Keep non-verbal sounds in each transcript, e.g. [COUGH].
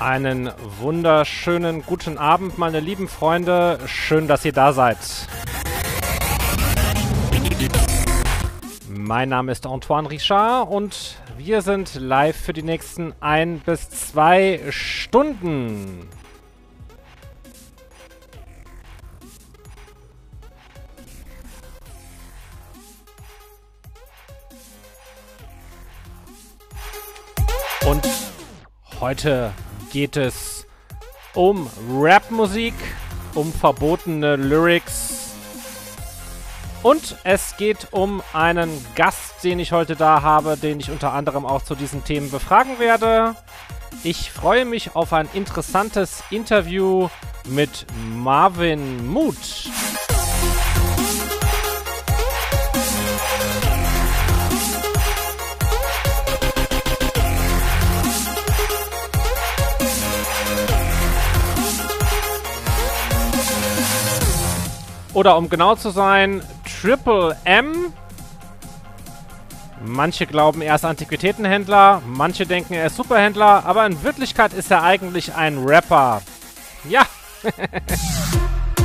Einen wunderschönen guten Abend, meine lieben Freunde. Schön, dass ihr da seid. Mein Name ist Antoine Richard und wir sind live für die nächsten ein bis zwei Stunden. Und heute geht es um Rapmusik, um verbotene Lyrics und es geht um einen Gast, den ich heute da habe, den ich unter anderem auch zu diesen Themen befragen werde. Ich freue mich auf ein interessantes Interview mit Marvin Mood. Oder um genau zu sein, Triple M. Manche glauben, er ist Antiquitätenhändler, manche denken, er ist Superhändler, aber in Wirklichkeit ist er eigentlich ein Rapper. Ja. [LAUGHS]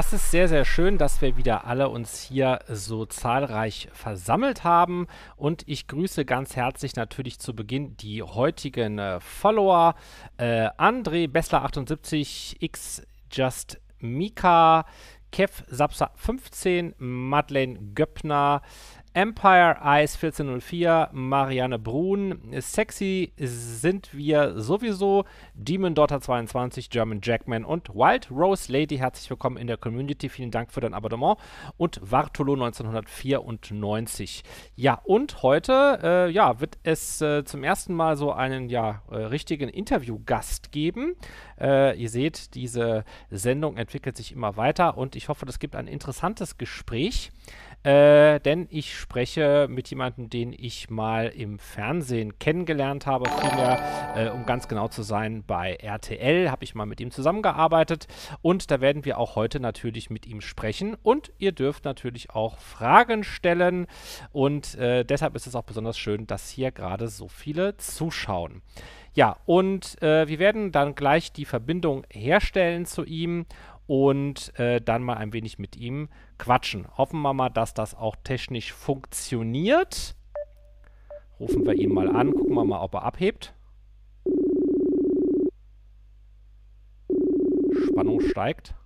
das ist sehr, sehr schön, dass wir wieder alle uns hier so zahlreich versammelt haben. Und ich grüße ganz herzlich natürlich zu Beginn die heutigen äh, Follower. Äh, André Bessler78, X Just Mika, Kev Sapsa 15, Madeleine Göppner, Empire Ice 1404, Marianne Brun, Sexy sind wir sowieso, Demon Daughter 22, German Jackman und Wild Rose Lady. Herzlich willkommen in der Community. Vielen Dank für dein Abonnement. Und Vartolo 1994. Ja, und heute äh, ja, wird es äh, zum ersten Mal so einen ja, äh, richtigen Interviewgast geben. Äh, ihr seht, diese Sendung entwickelt sich immer weiter und ich hoffe, das gibt ein interessantes Gespräch. Äh, denn ich spreche mit jemandem, den ich mal im Fernsehen kennengelernt habe, vielmehr, äh, um ganz genau zu sein, bei RTL habe ich mal mit ihm zusammengearbeitet. Und da werden wir auch heute natürlich mit ihm sprechen. Und ihr dürft natürlich auch Fragen stellen. Und äh, deshalb ist es auch besonders schön, dass hier gerade so viele zuschauen. Ja, und äh, wir werden dann gleich die Verbindung herstellen zu ihm und äh, dann mal ein wenig mit ihm quatschen. Hoffen wir mal, dass das auch technisch funktioniert. Rufen wir ihn mal an, gucken wir mal, ob er abhebt. Spannung steigt.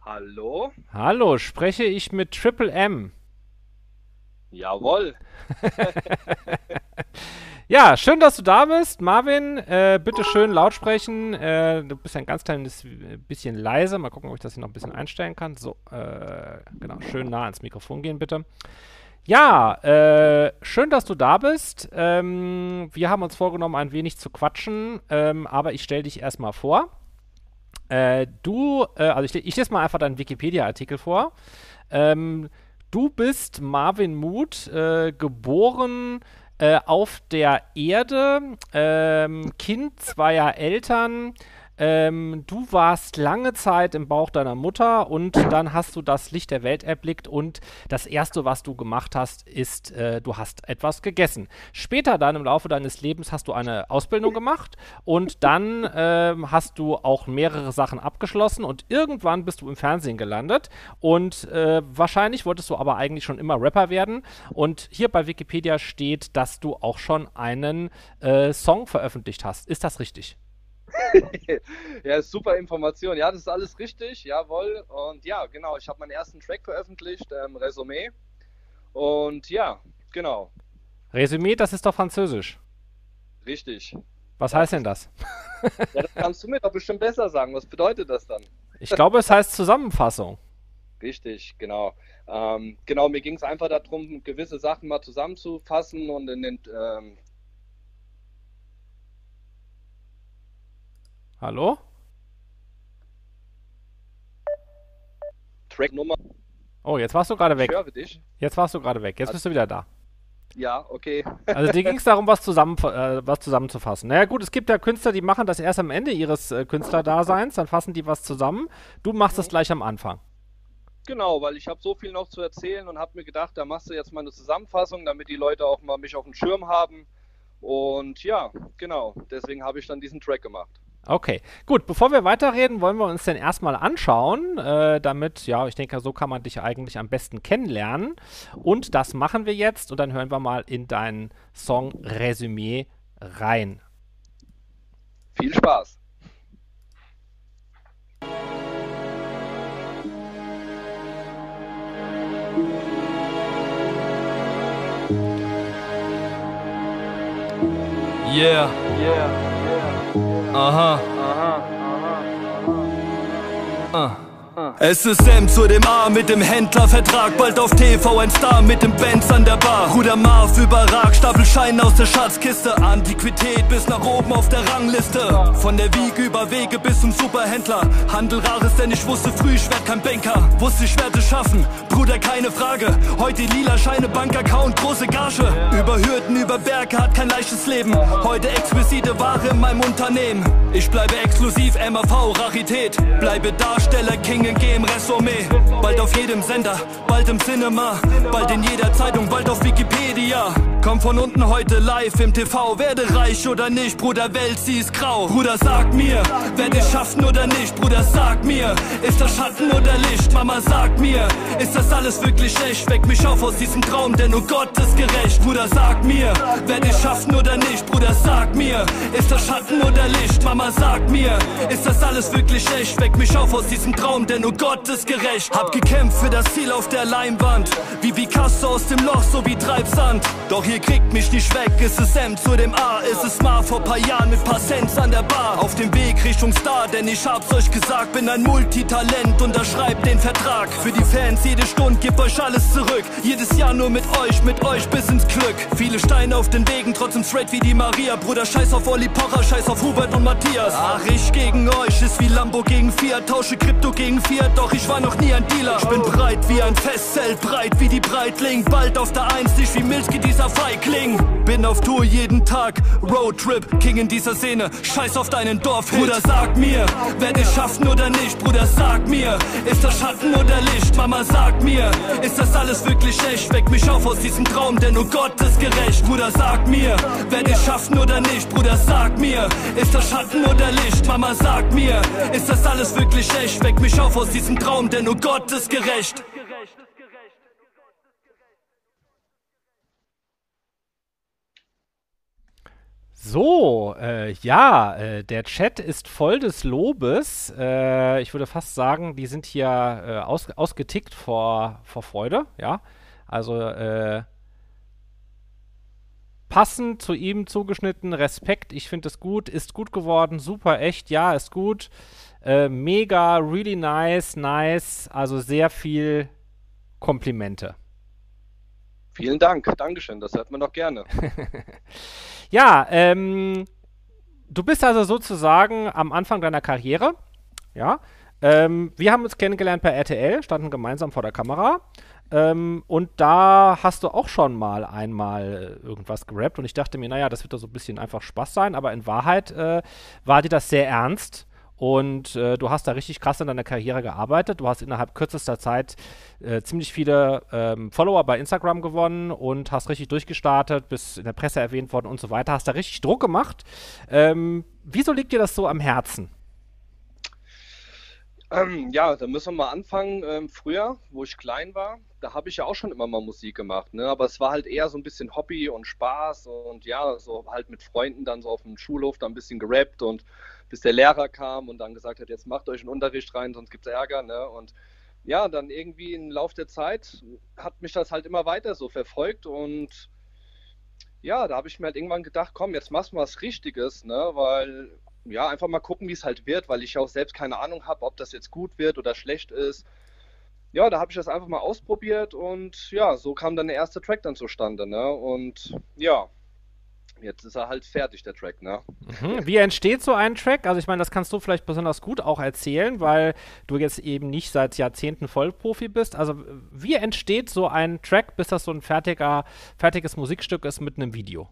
Hallo? Hallo, spreche ich mit Triple M? Jawohl. [LAUGHS] Ja, schön, dass du da bist. Marvin, äh, bitte schön laut sprechen. Äh, du bist ein ganz kleines bisschen leise. Mal gucken, ob ich das hier noch ein bisschen einstellen kann. So, äh, genau, schön nah ans Mikrofon gehen, bitte. Ja, äh, schön, dass du da bist. Ähm, wir haben uns vorgenommen, ein wenig zu quatschen, ähm, aber ich stelle dich erstmal vor. Äh, du, äh, also ich, ich lese mal einfach deinen Wikipedia-Artikel vor. Ähm, du bist Marvin Muth, geboren äh, auf der Erde, ähm, Kind zweier Eltern, ähm, du warst lange Zeit im Bauch deiner Mutter und dann hast du das Licht der Welt erblickt und das erste, was du gemacht hast, ist, äh, du hast etwas gegessen. Später dann im Laufe deines Lebens hast du eine Ausbildung gemacht und dann äh, hast du auch mehrere Sachen abgeschlossen und irgendwann bist du im Fernsehen gelandet und äh, wahrscheinlich wolltest du aber eigentlich schon immer Rapper werden und hier bei Wikipedia steht, dass du auch schon einen äh, Song veröffentlicht hast. Ist das richtig? [LAUGHS] ja, super Information. Ja, das ist alles richtig, jawohl. Und ja, genau, ich habe meinen ersten Track veröffentlicht, ähm, Resümee. Und ja, genau. Resümee, das ist doch Französisch. Richtig. Was heißt denn das? [LAUGHS] Ja, das kannst du mir doch bestimmt besser sagen. Was bedeutet das dann? Ich glaube, es heißt Zusammenfassung. Richtig, genau. Ähm, genau, mir ging es einfach darum, gewisse Sachen mal zusammenzufassen und in den ähm, Hallo? Tracknummer. Oh, jetzt warst du gerade Ich weg. höre dich. Jetzt warst du gerade weg. Jetzt bist du wieder da. Ja, okay. [LAUGHS] Also dir ging es darum, was, zusammen, äh, was zusammenzufassen. Naja gut, es gibt ja Künstler, die machen das erst am Ende ihres äh, Künstlerdaseins, dann fassen die was zusammen. Du machst das gleich am Anfang. Genau, weil ich habe so viel noch zu erzählen und habe mir gedacht, da machst du jetzt mal eine Zusammenfassung, damit die Leute auch mal mich auf dem Schirm haben. Und ja, genau, deswegen habe ich dann diesen Track gemacht. Okay, gut, bevor wir weiterreden, wollen wir uns denn erstmal anschauen, äh, damit, ja, ich denke, so kann man dich eigentlich am besten kennenlernen. Und das machen wir jetzt und dann hören wir mal in deinen Song Resümee rein. Viel Spaß. Yeah. Aha. Uh-huh. Uh-huh. Uh-huh. Uh huh. Uh huh. Uh. Es ist M zu dem A mit dem Händlervertrag, bald auf TV ein Star mit dem Benz an der Bar. Bruder Marv überragt, Stapelscheine aus der Schatzkiste, Antiquität bis nach oben auf der Rangliste. Von der Wiege über Wege bis zum Superhändler. Handel rares, denn ich wusste früh, ich werd kein Banker. Wusste ich werde schaffen, Bruder, keine Frage. Heute lila Scheine, Bankaccount, große Gage. Über Hürden, über Berge, hat kein leichtes Leben. Heute exquisite Ware in meinem Unternehmen. Ich bleibe exklusiv, MAV, Rarität. Bleibe Darsteller, King in G im Resümee. Bald auf jedem Sender, bald im Cinema. Bald in jeder Zeitung, bald auf Wikipedia. Komm von unten heute live im TV. Werde reich oder nicht, Bruder, Welt, sie ist grau. Bruder, sag mir, werde ich schaffen oder nicht? Bruder, sag mir, ist das Schatten oder Licht? Mama, sag mir, ist das alles wirklich echt? Weck mich auf aus diesem Traum, denn nur Gott ist gerecht. Bruder, sag mir, werde ich schaffen oder nicht? Bruder, sag mir, ist das Schatten oder Licht? Mama, sag mir, ist das alles wirklich echt? Weck mich auf aus diesem Traum, denn nur Gott ist gerecht. Hab gekämpft für das Ziel auf der Leinwand, wie Picasso aus dem Loch, so wie Treibsand. Doch ihr kriegt mich nicht weg, ist es M zu dem A, ist es mal vor paar Jahren mit paar Cents an der Bar. Auf dem Weg Richtung Star, denn ich hab's euch gesagt, bin ein Multitalent, unterschreibt den Vertrag. Für die Fans jede Stunde, gib euch alles zurück. Jedes Jahr nur mit euch, mit euch bis ins Glück. Viele Steine auf den Wegen, trotzdem straight wie die Maria. Bruder, scheiß auf Olli Pocher, scheiß auf Hubert und Matthias. Ach, ich gegen euch ist wie Lambo gegen Fiat, tausche Krypto gegen Fiat, doch ich war noch nie ein Dealer. Ich bin breit wie ein Festzelt, breit wie die Breitling. Bald auf der Eins, nicht wie Milski, dieser Feigling. Bin auf Tour jeden Tag, Roadtrip, King in dieser Szene. Scheiß auf deinen Dorf, Bruder, sag mir, werde ich schaffen oder nicht? Bruder, sag mir, ist das Schatten oder Licht? Mama, sag mir, ist das alles wirklich echt? Weck mich auf aus diesem Traum, denn nur Gott ist gerecht. Bruder, sag mir, werde ich schaffen oder nicht? Bruder, sag mir, ist das Schatten oder Licht? Mama, sag mir, ist das alles wirklich echt? Weck mich auf aus diesem Traum, denn nur Gott ist gerecht. So, äh, ja, äh, der Chat ist voll des Lobes. Äh, ich würde fast sagen, die sind hier äh, aus, ausgetickt vor, vor Freude, ja. Also, äh, passend zu ihm zugeschnitten, Respekt, ich finde es gut, ist gut geworden, super, echt, ja, ist gut. Äh, mega, really nice, nice, also sehr viel Komplimente. Vielen Dank, Dankeschön, das hört man doch gerne. [LAUGHS] Ja, ähm, du bist also sozusagen am Anfang deiner Karriere. Ja. Ähm, wir haben uns kennengelernt bei RTL, standen gemeinsam vor der Kamera. Ähm, und da hast du auch schon mal einmal irgendwas gerappt. Und ich dachte mir, naja, das wird doch so ein bisschen einfach Spaß sein. Aber in Wahrheit äh, war dir das sehr ernst. Und äh, du hast da richtig krass in deiner Karriere gearbeitet. Du hast innerhalb kürzester Zeit äh, ziemlich viele ähm, Follower bei Instagram gewonnen und hast richtig durchgestartet, bist in der Presse erwähnt worden und so weiter. Hast da richtig Druck gemacht. Ähm, wieso liegt dir das so am Herzen? Ähm, ja, da müssen wir mal anfangen. Ähm, früher, wo ich klein war, da habe ich ja auch schon immer mal Musik gemacht, ne? Aber es war halt eher so ein bisschen Hobby und Spaß und ja, so halt mit Freunden dann so auf dem Schulhof da ein bisschen gerappt und bis der Lehrer kam und dann gesagt hat, jetzt macht euch einen Unterricht rein, sonst gibt es Ärger, ne? Und ja, dann irgendwie im Laufe der Zeit hat mich das halt immer weiter so verfolgt und ja, da habe ich mir halt irgendwann gedacht, komm, jetzt machst du was Richtiges, ne, weil ja, einfach mal gucken, wie es halt wird, weil ich auch selbst keine Ahnung habe, ob das jetzt gut wird oder schlecht ist. Ja, da habe ich das einfach mal ausprobiert und ja, so kam dann der erste Track dann zustande, ne? Und ja, jetzt ist er halt fertig, der Track, ne? Mhm. Wie entsteht so ein Track? Also ich meine, das kannst du vielleicht besonders gut auch erzählen, weil du jetzt eben nicht seit Jahrzehnten Vollprofi bist. Also wie entsteht so ein Track, bis das so ein fertiger, fertiges Musikstück ist mit einem Video?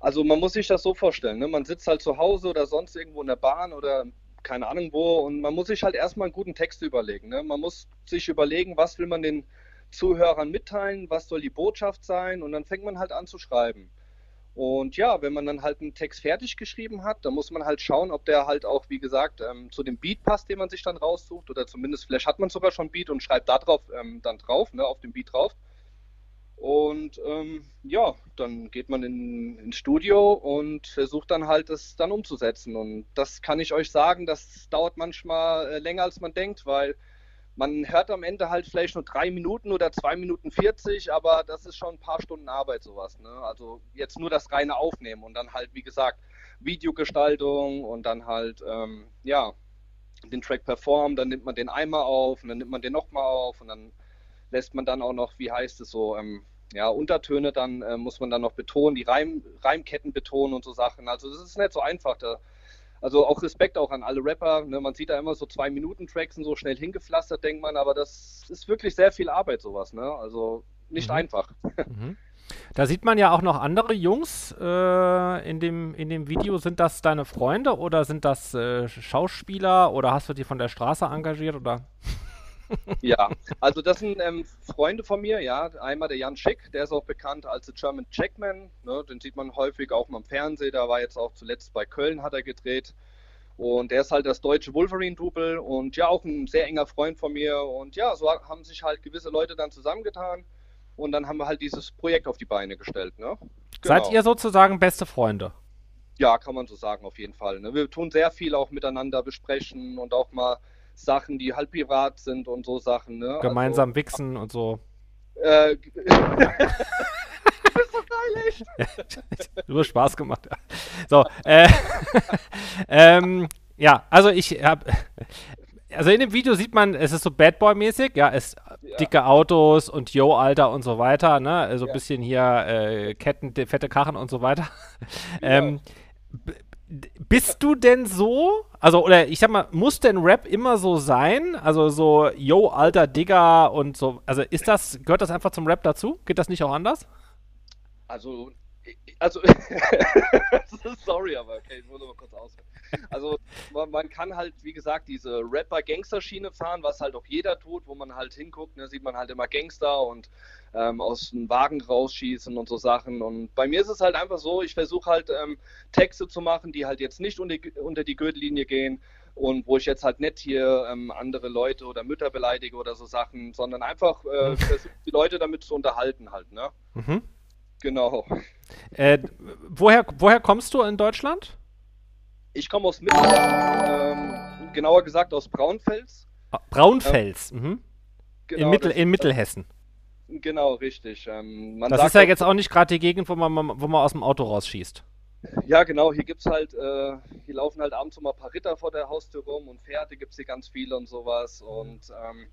Also man muss sich das so vorstellen, ne? man sitzt halt zu Hause oder sonst irgendwo in der Bahn oder keine Ahnung wo und man muss sich halt erstmal einen guten Text überlegen. Ne? Man muss sich überlegen, was will man den Zuhörern mitteilen, was soll die Botschaft sein und dann fängt man halt an zu schreiben. Und ja, wenn man dann halt einen Text fertig geschrieben hat, dann muss man halt schauen, ob der halt auch, wie gesagt, ähm, zu dem Beat passt, den man sich dann raussucht. Oder zumindest, vielleicht hat man sogar schon Beat und schreibt da drauf ähm, dann drauf, ne, auf dem Beat drauf. Und ähm, ja, dann geht man in, ins Studio und versucht dann halt das dann umzusetzen. Und das kann ich euch sagen, das dauert manchmal äh, länger als man denkt, weil man hört am Ende halt vielleicht nur drei Minuten oder zwei Minuten 40, aber das ist schon ein paar Stunden Arbeit, sowas. Ne? Also jetzt nur das reine Aufnehmen und dann halt, wie gesagt, Videogestaltung und dann halt, ähm, ja, den Track performen, dann nimmt man den einmal auf und dann nimmt man den nochmal auf und dann lässt man dann auch noch, wie heißt es so, ähm, ja, Untertöne dann äh, muss man dann noch betonen, die Reim, Reimketten betonen und so Sachen. Also das ist nicht so einfach. Da, also auch Respekt auch an alle Rapper. Ne? Man sieht da immer so zwei Minuten Tracks und so schnell hingepflastert, denkt man, aber das ist wirklich sehr viel Arbeit sowas. Ne? Also nicht mhm. einfach. [LAUGHS] Mhm. Da sieht man ja auch noch andere Jungs äh, in, dem, in dem Video. Sind das deine Freunde oder sind das äh, Schauspieler oder hast du die von der Straße engagiert oder? Ja, also das sind ähm, Freunde von mir, ja. Einmal der Jan Schick, der ist auch bekannt als The German Checkman. Ne? Den sieht man häufig auch mal im Fernsehen. Da war jetzt auch zuletzt bei Köln, hat er gedreht. Und der ist halt das deutsche Wolverine-Double und ja, auch ein sehr enger Freund von mir. Und ja, so haben sich halt gewisse Leute dann zusammengetan. Und dann haben wir halt dieses Projekt auf die Beine gestellt. Ne? Genau. Seid ihr sozusagen beste Freunde? Ja, kann man so sagen, auf jeden Fall. Ne? Wir tun sehr viel auch miteinander besprechen und auch mal Sachen, die halt privat sind und so Sachen. Ne? Gemeinsam also, [LAUGHS] wichsen und so. Äh, [LAUGHS] du bist so geil, echt. hast Spaß gemacht. So, äh, [LAUGHS] ähm, ja, also ich habe, also in dem Video sieht man, es ist so Bad Boy-mäßig, ja, es ja. dicke Autos und Yo, Alter und so weiter, ne, also ein ja. bisschen hier äh, Ketten, fette Kachen und so weiter. Ja. Ähm, bist du denn so? Also, oder ich sag mal, muss denn Rap immer so sein? Also so, yo, alter Digger und so. Also ist das, gehört das einfach zum Rap dazu? Geht das nicht auch anders? Also, [LAUGHS] also, [LAUGHS] sorry, aber okay, ich muss mal kurz ausführen. Also man, man, kann halt, wie gesagt, diese Rapper-Gangster-Schiene fahren, was halt auch jeder tut, wo man halt hinguckt, ne, sieht man halt immer Gangster und ähm, aus dem Wagen rausschießen und so Sachen. Und bei mir ist es halt einfach so, ich versuche halt ähm, Texte zu machen, die halt jetzt nicht unter, unter die Gürtellinie gehen und wo ich jetzt halt nicht hier ähm, andere Leute oder Mütter beleidige oder so Sachen, sondern einfach äh, versuche die Leute damit zu unterhalten halt, ne? Mhm. Genau. Äh, woher, woher kommst du in Deutschland? Ich komme aus Mittelhessen, ähm, genauer gesagt aus Braunfels. Ah, Braunfels, ähm, mhm. Genau, in, Mittel, in Mittelhessen. Genau, richtig. Ähm, das ist ja jetzt auch nicht gerade die Gegend, wo man, wo man aus dem Auto rausschießt. [LAUGHS] Ja, genau. Hier gibt's halt, äh, hier laufen halt abends immer ein paar Ritter vor der Haustür rum und Pferde gibt es hier ganz viele und sowas. Und ähm,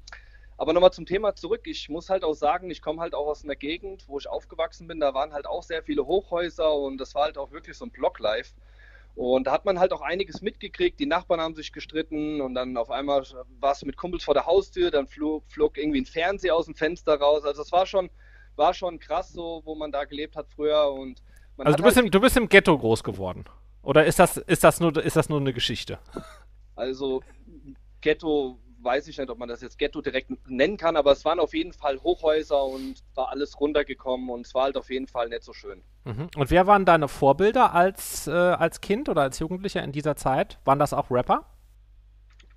aber nochmal zum Thema zurück. Ich muss halt auch sagen, ich komme halt auch aus einer Gegend, wo ich aufgewachsen bin. Da waren halt auch sehr viele Hochhäuser und das war halt auch wirklich so ein Blocklife. Und da hat man halt auch einiges mitgekriegt. Die Nachbarn haben sich gestritten und dann auf einmal war es mit Kumpels vor der Haustür, dann flog, flog irgendwie ein Fernseher aus dem Fenster raus. Also es war schon, war schon krass so, wo man da gelebt hat früher. Und also du bist, halt im, du bist im Ghetto groß geworden. Oder ist das, ist das, nur, ist das nur eine Geschichte? Also Ghetto weiß ich nicht, ob man das jetzt Ghetto direkt nennen kann, aber es waren auf jeden Fall Hochhäuser und war alles runtergekommen und es war halt auf jeden Fall nicht so schön. Mhm. Und wer waren deine Vorbilder als, äh, als Kind oder als Jugendlicher in dieser Zeit? Waren das auch Rapper?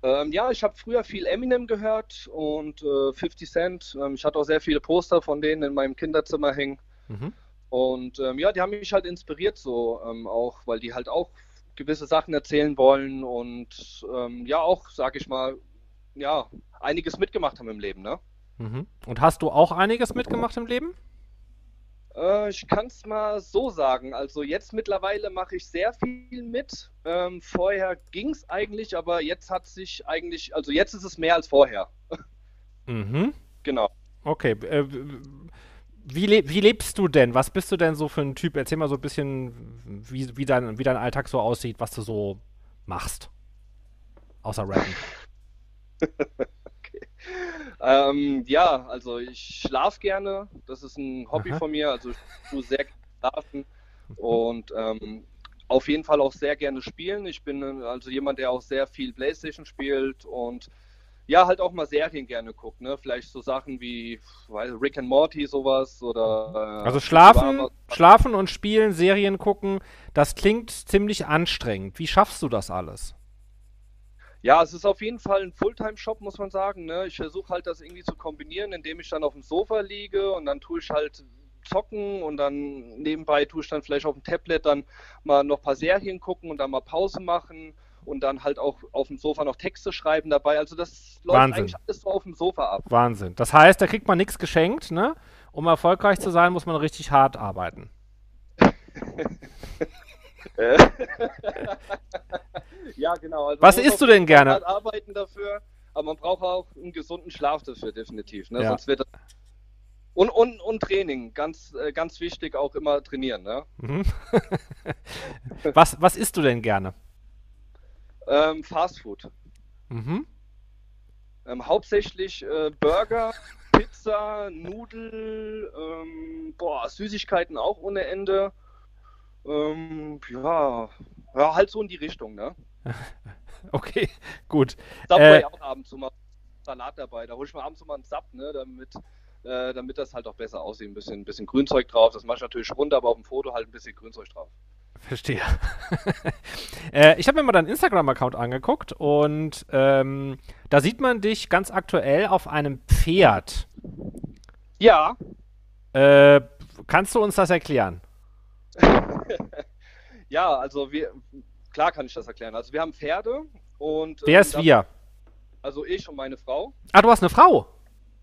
Ähm, ja, ich habe früher viel Eminem gehört und äh, 50 Cent. Ähm, ich hatte auch sehr viele Poster von denen in meinem Kinderzimmer hängen. Mhm. Und ähm, ja, die haben mich halt inspiriert so, ähm, auch, weil die halt auch gewisse Sachen erzählen wollen und ähm, ja auch, sag ich mal, ja, einiges mitgemacht haben im Leben, ne? Mhm. Und hast du auch einiges mitgemacht im Leben? Äh, ich kann es mal so sagen. Also jetzt mittlerweile mache ich sehr viel mit. Ähm, vorher ging es eigentlich, aber jetzt hat sich eigentlich, also jetzt ist es mehr als vorher. [LAUGHS] Mhm. Genau. Okay. Äh, wie, le wie lebst du denn? Was bist du denn so für ein Typ? Erzähl mal so ein bisschen, wie, wie, dein, wie dein Alltag so aussieht, was du so machst. Außer Rappen. [LAUGHS] okay. Ähm, ja, also ich schlafe gerne. Das ist ein Hobby Aha. von mir. Also ich tue sehr gerne schlafen und ähm, auf jeden Fall auch sehr gerne spielen. Ich bin äh, also jemand, der auch sehr viel Playstation spielt und ja, halt auch mal Serien gerne guckt, ne? Vielleicht so Sachen wie weiß, Rick and Morty sowas oder äh, Also schlafen, schlafen und spielen, Serien gucken, das klingt ziemlich anstrengend. Wie schaffst du das alles? Ja, es ist auf jeden Fall ein Fulltime-Shop, muss man sagen. Ne? Ich versuche halt das irgendwie zu kombinieren, indem ich dann auf dem Sofa liege und dann tue ich halt zocken und dann nebenbei tue ich dann vielleicht auf dem Tablet dann mal noch ein paar Serien gucken und dann mal Pause machen und dann halt auch auf dem Sofa noch Texte schreiben dabei. Also das läuft Wahnsinn. eigentlich alles so auf dem Sofa ab. Wahnsinn. Das heißt, da kriegt man nichts geschenkt, ne? Um erfolgreich zu sein, muss man richtig hart arbeiten. [LAUGHS] [LAUGHS] ja, genau. Also Was isst du denn gerne? arbeiten dafür, aber man braucht auch einen gesunden Schlaf dafür, definitiv. Ne? Ja. Sonst wird das und, und, und Training, ganz, äh, ganz wichtig, auch immer trainieren. Ne? Mhm. [LAUGHS] was, was isst du denn gerne? Ähm, Fast Food. Mhm. Ähm, hauptsächlich äh, Burger, Pizza, Nudel, ähm, boah, Süßigkeiten auch ohne Ende. Ähm, ja, ja, halt so in die Richtung, ne? [LAUGHS] Okay, gut. Subway Äh, auch ab und zu mal Salat dabei. Da hol ich mir abends mal einen Sub, ne, damit, äh, damit das halt auch besser aussieht. Ein bisschen, ein bisschen Grünzeug drauf. Das mache ich natürlich runter, aber auf dem Foto halt ein bisschen Grünzeug drauf. Verstehe. [LAUGHS] äh, ich habe mir mal deinen Instagram-Account angeguckt und ähm, da sieht man dich ganz aktuell auf einem Pferd. Ja, Äh, kannst du uns das erklären? [LAUGHS] ja, also wir, klar kann ich das erklären. Also wir haben Pferde und. Wer ähm, ist wir? Also ich und meine Frau. Ah, du hast eine Frau.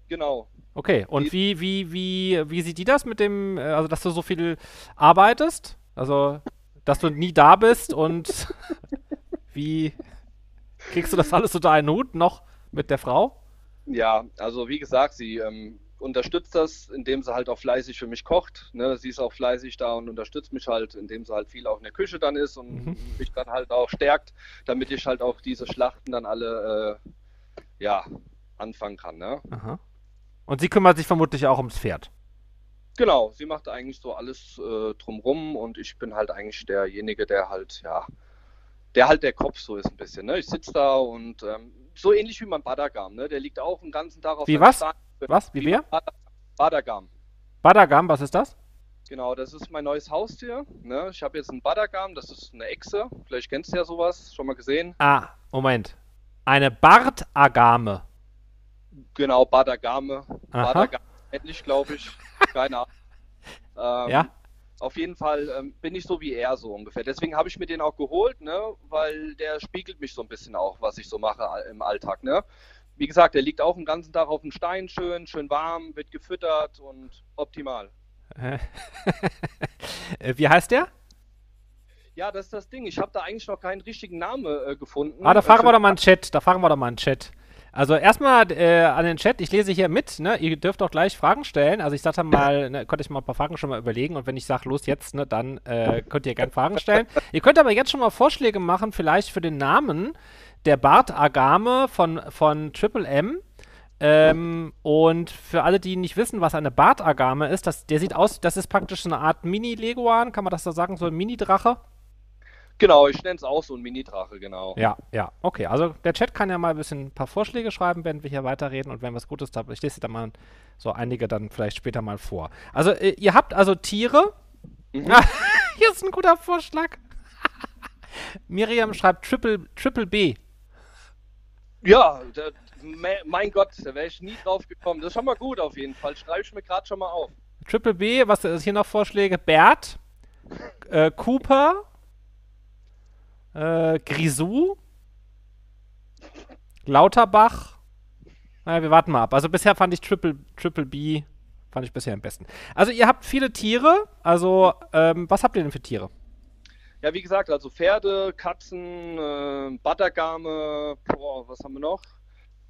Genau. Okay, und wie, wie, wie, wie sieht die das mit dem, äh, also dass du so viel arbeitest? Also, dass du nie da bist und [LAUGHS] wie kriegst du das alles unter einen Hut noch mit der Frau? Ja, also wie gesagt, sie ähm, unterstützt das, indem sie halt auch fleißig für mich kocht. Ne? Sie ist auch fleißig da und unterstützt mich halt, indem sie halt viel auch in der Küche dann ist und Mhm. mich dann halt auch stärkt, damit ich halt auch diese Schlachten dann alle äh, ja, anfangen kann. Ne? Aha. Und sie kümmert sich vermutlich auch ums Pferd. Genau, sie macht eigentlich so alles äh, drumrum und ich bin halt eigentlich derjenige, der halt, ja, der halt der Kopf so ist ein bisschen. Ne? Ich sitze da und ähm, so ähnlich wie mein Badagam, ne? der liegt auch den ganzen Tag auf Wie was? Stein. Was? Wie wer? Bad- Badagam. Badagam, was ist das? Genau, das ist mein neues Haustier. Ne? Ich habe jetzt einen Badagam, das ist eine Echse. Vielleicht kennst du ja sowas, schon mal gesehen. Ah, Moment. Eine Bartagame. Genau, Badagame. Aha. Badagame, ähnlich, glaube ich. [LAUGHS] Keine Ahnung. Ähm, Ja? Auf jeden Fall ähm, bin ich so wie er so ungefähr. Deswegen habe ich mir den auch geholt, ne? weil der spiegelt mich so ein bisschen auch, was ich so mache im Alltag. Ne? Wie gesagt, der liegt auch den ganzen Tag auf dem Stein, schön, schön warm, wird gefüttert und optimal. Äh, Wie heißt der? Ja, das ist das Ding. Ich habe da eigentlich noch keinen richtigen Namen äh, gefunden. Ah, da Äh, fragen für- wir doch mal einen Chat. Da fragen wir doch mal einen Chat. Also erstmal äh, an den Chat, ich lese hier mit, ne? Ihr dürft auch gleich Fragen stellen. Also ich sagte mal, ne, könnt euch mal ein paar Fragen schon mal überlegen und wenn ich sage, los jetzt, ne, dann äh, könnt ihr gerne Fragen stellen. ihr könnt aber jetzt schon mal Vorschläge machen, vielleicht für den Namen der Bartagame von, von Triple M. Ähm, und für alle, die nicht wissen, was eine Bartagame ist, das, der sieht aus, das ist praktisch so eine Art Mini-Leguan, kann man das so sagen, so ein Mini-Drache? Genau, ich nenne es auch so ein Mini-Drache, genau. Ja, ja, okay. Also der Chat kann ja mal ein bisschen ein paar Vorschläge schreiben, wenn wir hier weiterreden und wenn was Gutes da, ich lese da mal so einige dann vielleicht später mal vor. Also äh, ihr habt also Tiere. Mhm. [LAUGHS] Hier ist ein guter Vorschlag. [LAUGHS] Miriam schreibt Triple, Triple B. Ja, me- mein Gott, da wäre ich nie drauf gekommen. Das ist schon mal gut auf jeden Fall. Schreibe ich mir gerade schon mal auf. Triple B, was ist hier noch Vorschläge? Bert, äh, Cooper, äh, Grisou, Lauterbach Naja, wir warten mal ab. Also bisher fand ich Triple, Triple B, fand ich bisher am besten. Also ihr habt viele Tiere, also ähm, was habt ihr denn für Tiere? Ja, wie gesagt, also Pferde, Katzen, äh, Battergame, boah, was haben wir noch?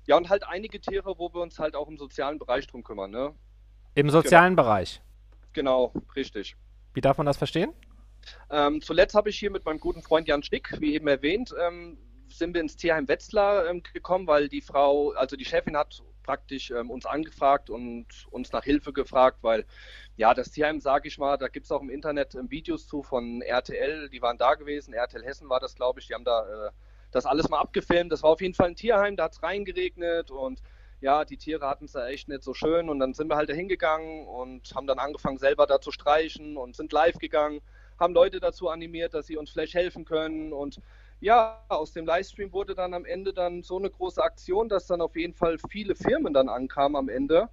Ja, und halt einige Tiere, wo wir uns halt auch im sozialen Bereich drum kümmern, ne? Im sozialen genau. Bereich? Genau, richtig. Wie darf man das verstehen? Ähm, zuletzt habe ich hier mit meinem guten Freund Jan Stick, wie eben erwähnt, ähm, sind wir ins Tierheim Wetzlar ähm, gekommen, weil die Frau, also die Chefin hat praktisch ähm, uns angefragt und uns nach Hilfe gefragt, weil ja, das Tierheim, sage ich mal, da gibt es auch im Internet ähm, Videos zu von RTL, die waren da gewesen, RTL Hessen war das, glaube ich, die haben da äh, das alles mal abgefilmt. Das war auf jeden Fall ein Tierheim, da hat es reingeregnet und ja, die Tiere hatten es ja echt nicht so schön und dann sind wir halt da hingegangen und haben dann angefangen selber da zu streichen und sind live gegangen, haben Leute dazu animiert, dass sie uns vielleicht helfen können und ja, aus dem Livestream wurde dann am Ende dann so eine große Aktion, dass dann auf jeden Fall viele Firmen dann ankamen am Ende.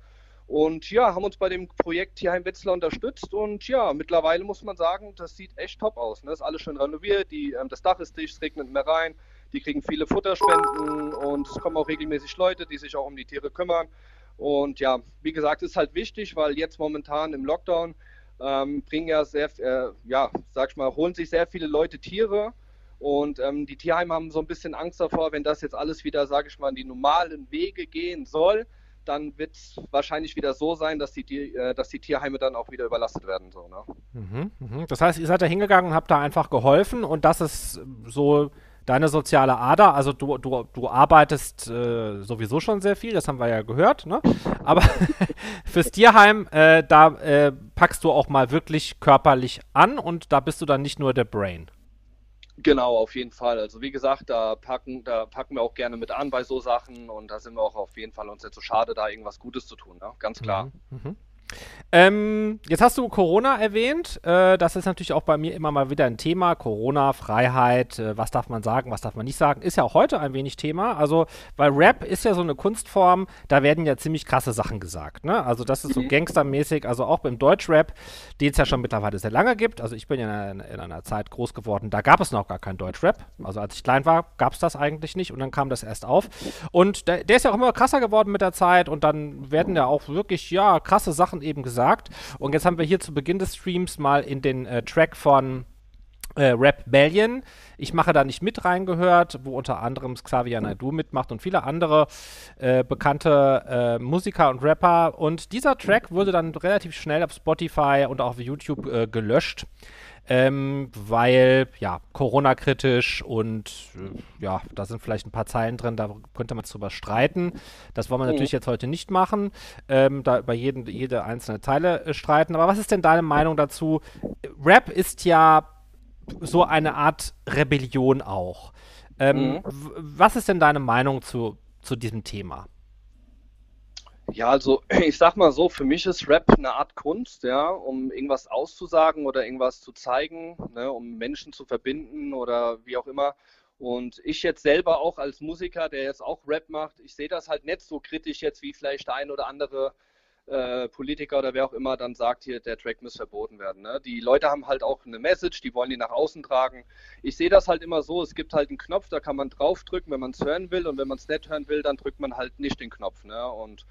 Und ja, haben uns bei dem Projekt Tierheim Wetzlar unterstützt und ja, mittlerweile muss man sagen, das sieht echt top aus. Ne? Ist alles schön renoviert, die, ähm, das Dach ist dicht, es regnet mehr rein, die kriegen viele Futterspenden und es kommen auch regelmäßig Leute, die sich auch um die Tiere kümmern. Und ja, wie gesagt, ist halt wichtig, weil jetzt momentan im Lockdown ähm, bringen ja sehr, äh, ja, sag ich mal, holen sich sehr viele Leute Tiere. Und ähm, die Tierheime haben so ein bisschen Angst davor, wenn das jetzt alles wieder, sage ich mal, in die normalen Wege gehen soll, dann wird es wahrscheinlich wieder so sein, dass die, äh, dass die Tierheime dann auch wieder überlastet werden. So, ne? mhm, mh. Das heißt, ihr seid da hingegangen und habt da einfach geholfen und das ist so deine soziale Ader, also du, du, du arbeitest äh, sowieso schon sehr viel, das haben wir ja gehört, ne? Aber [LAUGHS] fürs Tierheim, äh, da äh, packst du auch mal wirklich körperlich an und da bist du dann nicht nur der Brain. Genau, auf jeden Fall. Also wie gesagt, da packen, da packen wir auch gerne mit an bei so Sachen und da sind wir auch auf jeden Fall uns jetzt so schade, da irgendwas Gutes zu tun, ne? ganz klar. Mhm. Mhm. Ähm, jetzt hast du Corona erwähnt. Äh, das ist natürlich auch bei mir immer mal wieder ein Thema. Corona, Freiheit, äh, was darf man sagen, was darf man nicht sagen, ist ja auch heute ein wenig Thema. Also, weil Rap ist ja so eine Kunstform, da werden ja ziemlich krasse Sachen gesagt. Ne? Also, das ist so mhm. gangstermäßig, also auch beim Deutschrap, den es ja schon mittlerweile sehr lange gibt. Also, ich bin ja in, in einer Zeit groß geworden, da gab es noch gar keinen Deutschrap. Also, als ich klein war, gab es das eigentlich nicht und dann kam das erst auf. Und der, der ist ja auch immer krasser geworden mit der Zeit und dann werden ja auch wirklich, ja, krasse Sachen eben gesagt. Und jetzt haben wir hier zu Beginn des Streams mal in den äh, Track von äh, Rap Bellion. Ich mache da nicht mit reingehört, wo unter anderem Xavier Naidoo mitmacht und viele andere äh, bekannte äh, Musiker und Rapper. Und dieser Track wurde dann relativ schnell auf Spotify und auch auf YouTube äh, gelöscht ähm, weil ja, Corona-kritisch und äh, ja, da sind vielleicht ein paar Zeilen drin, da könnte man drüber streiten. Das wollen wir mhm. natürlich jetzt heute nicht machen, ähm, da über jeden, jede einzelne Zeile äh, streiten. Aber was ist denn deine Meinung dazu? Rap ist ja so eine Art Rebellion auch. Ähm, mhm. Was ist denn deine Meinung zu, zu diesem Thema? Ja, also [CLEARS THROAT] ich sag mal so, für mich ist Rap eine Art Kunst, ja, um irgendwas auszusagen oder irgendwas zu zeigen, ne, um Menschen zu verbinden oder wie auch immer. Und ich jetzt selber auch als Musiker, der jetzt auch Rap macht, ich sehe das halt nicht so kritisch jetzt, wie vielleicht der ein oder andere äh, Politiker oder wer auch immer dann sagt, hier, der Track muss verboten werden. Ne? Die Leute haben halt auch eine Message, die wollen die nach außen tragen. Ich sehe das halt immer so, es gibt halt einen Knopf, da kann man draufdrücken, wenn man es hören will und wenn man es nicht hören will, dann drückt man halt nicht den Knopf. Ne? Und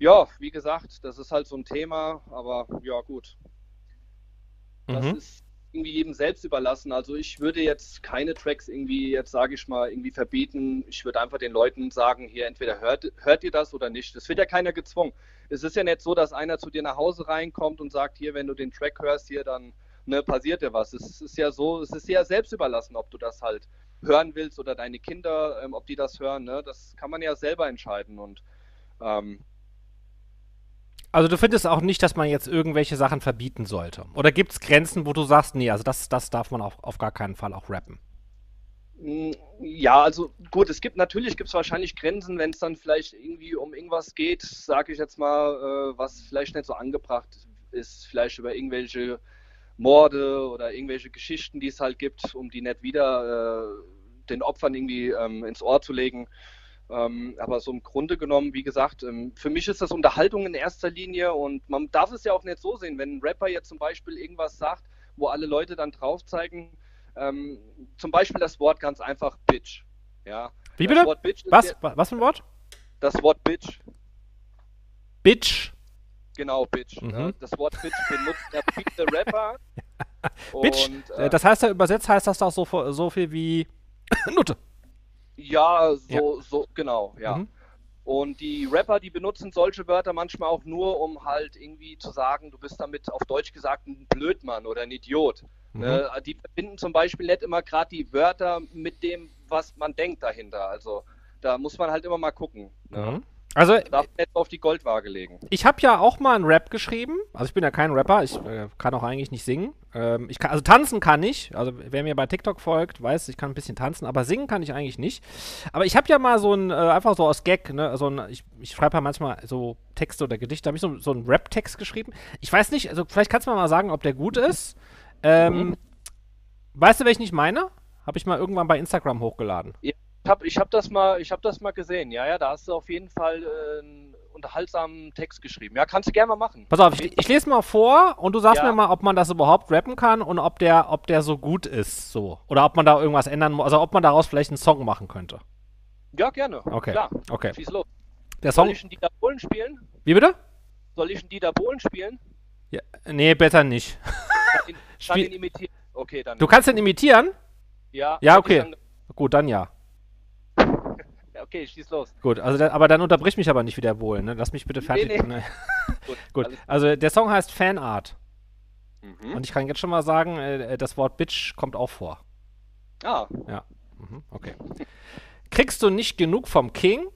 ja, wie gesagt, das ist halt so ein Thema, aber ja, gut. Das mhm. ist irgendwie jedem selbst überlassen. Also ich würde jetzt keine Tracks irgendwie, jetzt sage ich mal, irgendwie verbieten. Ich würde einfach den Leuten sagen, hier entweder hört, hört ihr das oder nicht. Es wird ja keiner gezwungen. Es ist ja nicht so, dass einer zu dir nach Hause reinkommt und sagt, hier, wenn du den Track hörst, hier, dann ne, passiert dir was. Es ist ja so, es ist ja selbst überlassen, ob du das halt hören willst oder deine Kinder, ähm, ob die das hören. Ne? Das kann man ja selber entscheiden und ähm, also du findest auch nicht, dass man jetzt irgendwelche Sachen verbieten sollte? Oder gibt es Grenzen, wo du sagst, nee, also das, das darf man auf, auf gar keinen Fall auch rappen? Mm, ja, also gut, es gibt natürlich gibt wahrscheinlich Grenzen, wenn es dann vielleicht irgendwie um irgendwas geht, sage ich jetzt mal, äh, was vielleicht nicht so angebracht ist, vielleicht über irgendwelche Morde oder irgendwelche Geschichten, die es halt gibt, um die nicht wieder äh, den Opfern irgendwie ähm, ins Ohr zu legen. Ähm, aber so im Grunde genommen, wie gesagt, ähm, für mich ist das Unterhaltung in erster Linie und man darf es ja auch nicht so sehen, wenn ein Rapper jetzt zum Beispiel irgendwas sagt, wo alle Leute dann drauf zeigen, ähm, zum Beispiel das Wort ganz einfach Bitch. Ja. Wie bitte? was? Ja, was für ein Wort? Das Wort Bitch. Bitch. Genau, Bitch. Mhm. Ne? Das Wort Bitch benutzt ja viele Rapper. [LAUGHS] Bitch. Und, Äh, äh, das heißt ja übersetzt heißt das doch so, so viel wie [COUGHS] Nutte. Ja, so, so, genau, ja. Mhm. Und die Rapper, die benutzen solche Wörter manchmal auch nur, um halt irgendwie zu sagen, du bist damit auf Deutsch gesagt ein Blödmann oder ein Idiot. Mhm. Ne? Die verbinden zum Beispiel nicht immer gerade die Wörter mit dem, was man denkt dahinter. Also da muss man halt immer mal gucken. Ne? Mhm. Also Darf nicht auf die Goldwaage legen. ich habe ja auch mal einen Rap geschrieben. Also ich bin ja kein Rapper, ich äh, kann auch eigentlich nicht singen. Ähm, ich kann, also tanzen kann ich. Also wer mir bei TikTok folgt, weiß, ich kann ein bisschen tanzen, aber singen kann ich eigentlich nicht. Aber ich habe ja mal so ein, äh, einfach so aus Gag, ne, so ein, ich, ich schreibe ja manchmal so Texte oder Gedichte, habe ich so, so einen Rap-Text geschrieben. Ich weiß nicht, also vielleicht kannst du mir mal sagen, ob der gut ist. Ähm, Weißt du, welchen ich meine? Habe ich mal irgendwann bei Instagram hochgeladen. Ich habe ich hab das, mal- ich hab das mal gesehen. Ja, ja, da hast du auf jeden Fall äh, einen unterhaltsamen Text geschrieben. Ja, kannst du gerne mal machen. Pass auf, ich, ich lese mal vor und du sagst Ja. mir mal, ob man das überhaupt rappen kann und ob der, ob der so gut ist, so. Oder ob man da irgendwas ändern muss, also ob man daraus vielleicht einen Song machen könnte. Ja, gerne. Okay. Klar. Okay. Schieß los. Der Soll Song. ich einen Dieter Bohlen spielen? Wie bitte? Soll ich einen Dieter Bohlen spielen? Ja, nee, besser nicht. Kann ihn, kann ihn imitieren. Okay, dann. Du kannst den imitieren? ja, Ja, okay. Gut, dann ja. Okay, schieß los. Gut, also da, aber dann unterbrich mich aber nicht wieder Bohlen, ne? Lass mich bitte fertig. nee. Ne? [LAUGHS] [LAUGHS] Gut. Gut. Also der Song heißt Fanart. Mhm. Und ich kann jetzt schon mal sagen, äh, das Wort Bitch kommt auch vor. Ah, Ja. Mhm, okay. Kriegst du nicht genug vom King?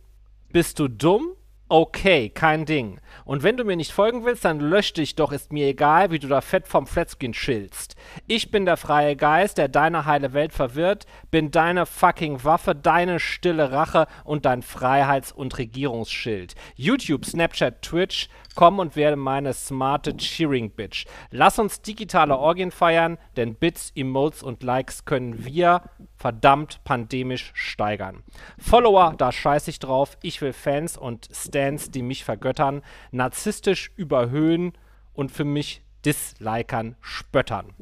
Bist du dumm? Okay, kein Ding. Und wenn du mir nicht folgen willst, dann lösch dich doch, ist mir egal, wie du da fett vom Flatskin chillst. Ich bin der freie Geist, der deine heile Welt verwirrt, bin deine fucking Waffe, deine stille Rache und dein Freiheits- und Regierungsschild. YouTube, Snapchat, Twitch, komm und werde meine smarte Cheering-Bitch. Lass uns digitale Orgien feiern, denn Bits, Emotes und Likes können wir verdammt pandemisch steigern. Follower, da scheiß ich drauf. Ich will Fans und Stans, die mich vergöttern, narzisstisch überhöhen und für mich dislikern, spöttern.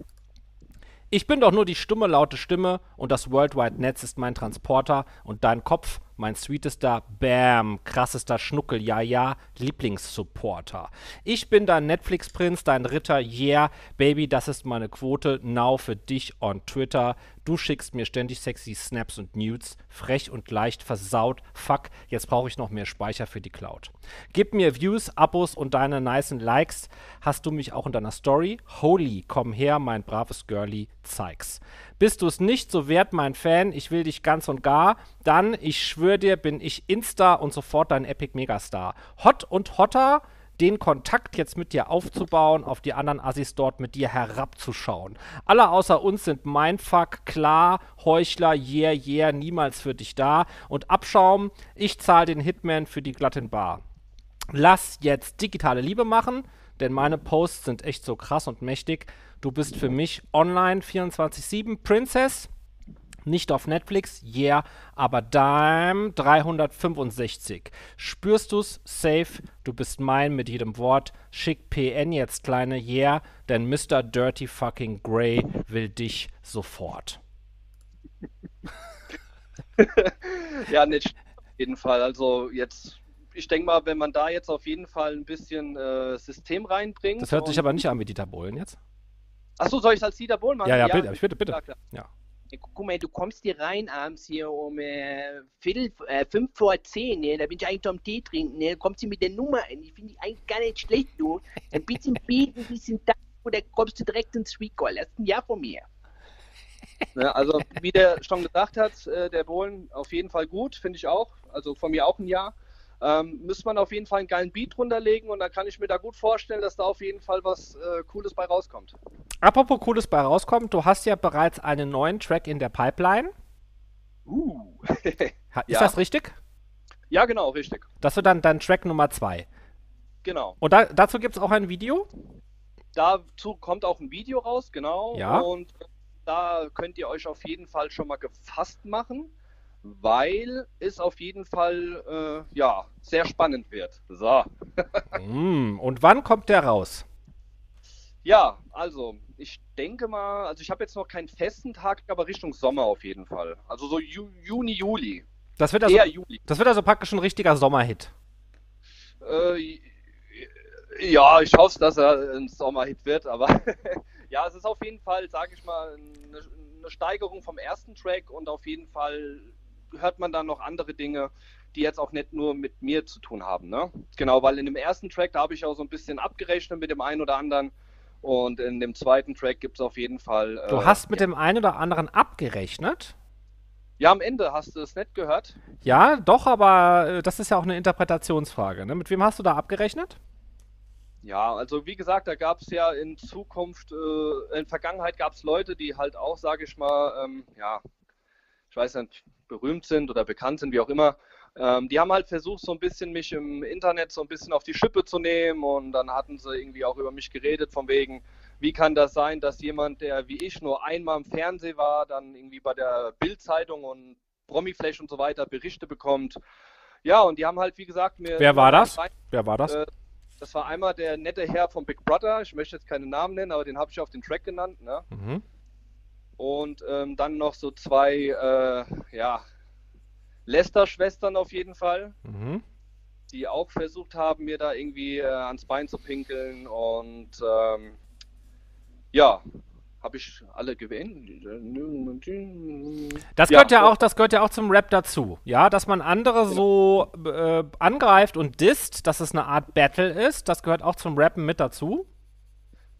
Ich bin doch nur die stumme, laute Stimme und das World Wide Netz ist mein Transporter und dein Kopf, mein sweetester, bam, krassester Schnuckel, ja, ja, Lieblingssupporter. Ich bin dein Netflix-Prinz, dein Ritter, yeah, Baby, das ist meine Quote, now für dich on Twitter. Du schickst mir ständig sexy Snaps und Nudes, frech und leicht versaut. Fuck, jetzt brauche ich noch mehr Speicher für die Cloud. Gib mir Views, Abos und deine nicen Likes. Hast du mich auch in deiner Story? Holy, komm her, mein braves Girlie, zeig's. Bist du es nicht, so wert mein Fan, ich will dich ganz und gar. Dann, ich schwör dir, bin ich Insta und sofort dein Epic Megastar. Hot und hotter, den Kontakt jetzt mit dir aufzubauen, auf die anderen Assis dort mit dir herabzuschauen. Alle außer uns sind Mindfuck, klar, Heuchler, yeah, yeah, niemals für dich da. Und Abschaum, ich zahl den Hitman für die glatten Bar. Lass jetzt digitale Liebe machen, denn meine Posts sind echt so krass und mächtig. Du bist für mich online 24-7 Princess. Nicht auf Netflix, yeah, aber Dime 365. Spürst du's? Safe, du bist mein mit jedem Wort. Schick PN jetzt, kleine, yeah, denn Mr. Dirty fucking Grey will dich sofort. [LAUGHS] ja, nicht auf jeden Fall. Also jetzt, ich denke mal, wenn man da jetzt auf jeden Fall ein bisschen äh, System reinbringt. Das hört sich aber nicht an wie Dieter Bohlen jetzt. Achso, soll ich es als Dieter Bohlen machen? Ja, ja, bitte, bitte, bitte. Ja. Ja. Ja, guck mal, du kommst hier rein abends hier um äh, Viertel, äh, fünf vor zehn, ne? da bin ich eigentlich am Tee trinken, ne? kommst du mit der Nummer ein, ich finde die eigentlich gar nicht schlecht, du. Ein bisschen [LAUGHS] beten, ein bisschen da, oder kommst du direkt ins Recall, das ist ein Jahr von mir. Ne, also, wie der schon gesagt hat, äh, der Bohlen auf jeden Fall gut, finde ich auch. Also von mir auch ein Ja. Ähm, müsste man auf jeden Fall einen geilen Beat runterlegen und dann kann ich mir da gut vorstellen, dass da auf jeden Fall was äh, Cooles bei rauskommt. Apropos Cooles bei rauskommt, du hast ja bereits einen neuen Track in der Pipeline. Uh. [LAUGHS] Ist Ja. das richtig? ja, genau, richtig. Das wird dann dein Track Nummer zwei. Genau. Und da, dazu gibt es auch ein Video. Dazu kommt auch ein Video raus, genau. Ja. Und da könnt ihr euch auf jeden Fall schon mal gefasst machen, weil es auf jeden Fall äh, ja sehr spannend wird. So. Mm, und wann kommt der raus? Ja, also ich denke mal, also ich habe jetzt noch keinen festen Tag, aber Richtung Sommer auf jeden Fall. Also so Ju Juni, Juli. Das wird also, Juli. Das wird also praktisch ein richtiger Sommerhit. Äh, ja, ich hoffe, dass er ein Sommerhit wird, aber [LAUGHS] ja, es ist auf jeden Fall, sage ich mal, eine, eine, Steigerung vom ersten Track und auf jeden Fall hört man dann noch andere Dinge, die jetzt auch nicht nur mit mir zu tun haben. Ne? Genau, weil in dem ersten Track, da habe ich auch so ein bisschen abgerechnet mit dem einen oder anderen und in dem zweiten Track gibt es auf jeden Fall. Äh, du hast mit ja. dem einen oder anderen abgerechnet? Ja, am Ende hast du es nicht gehört. Ja, doch, aber äh, das ist ja auch eine Interpretationsfrage. Ne? Mit wem hast du da abgerechnet? Ja, also wie gesagt, da gab es ja in Zukunft, äh, in Vergangenheit gab es Leute, die halt auch, sage ich mal, ähm, ja, ich weiß nicht, berühmt sind oder bekannt sind, wie auch immer. Ähm, die haben halt versucht, so ein bisschen mich im Internet so ein bisschen auf die Schippe zu nehmen und dann hatten sie irgendwie auch über mich geredet, von wegen, wie kann das sein, dass jemand, der wie ich nur einmal im Fernsehen war, dann irgendwie bei der Bild-Zeitung und Promiflash und so weiter Berichte bekommt. Ja, und die haben halt, wie gesagt, mir. Wer war das? Rein, Wer war das? Äh, das war einmal der nette Herr von Big Brother. Ich möchte jetzt keinen Namen nennen, aber den habe ich auf den Track genannt. Ne? Mhm. Und ähm, dann noch so zwei, äh, ja, Lester-Schwestern auf jeden Fall. Mhm. Die auch versucht haben, mir da irgendwie äh, ans Bein zu pinkeln. Und ähm, ja, habe ich alle gewählt. Das gehört ja, ja, auch, das gehört ja auch zum Rap dazu, ja, dass man andere so äh, angreift und disst, dass es eine Art Battle ist, das gehört auch zum Rappen mit dazu.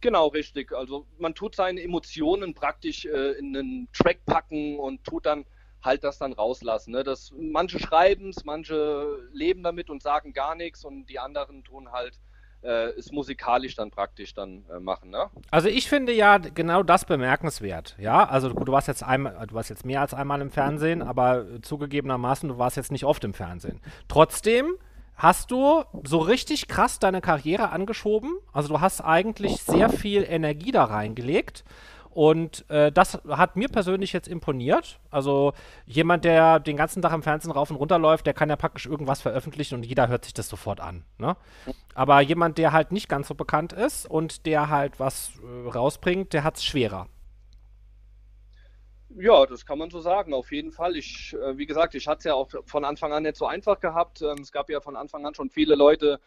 Genau, richtig. Also man tut seine Emotionen praktisch äh, in einen Track packen und tut dann halt das dann rauslassen. Ne? Das, manche schreiben es, manche leben damit und sagen gar nichts und die anderen tun halt äh, es musikalisch dann praktisch dann äh, machen. Ne? Also ich finde ja genau das bemerkenswert. Ja, also gut, du warst jetzt einmal, du warst jetzt mehr als einmal im Fernsehen, aber zugegebenermaßen, du warst jetzt nicht oft im Fernsehen. Trotzdem hast du so richtig krass deine Karriere angeschoben. Also du hast eigentlich sehr viel Energie da reingelegt. Und äh, das hat mir persönlich jetzt imponiert. Also jemand, der den ganzen Tag im Fernsehen rauf und runter läuft, der kann ja praktisch irgendwas veröffentlichen und jeder hört sich das sofort an. Ne? Aber jemand, der halt nicht ganz so bekannt ist und der halt was äh, rausbringt, der hat es schwerer. Ja, das kann man so sagen, auf jeden Fall. Ich, äh, wie gesagt, ich hatte es ja auch von Anfang an nicht so einfach gehabt. Ähm, es gab ja von Anfang an schon viele Leute,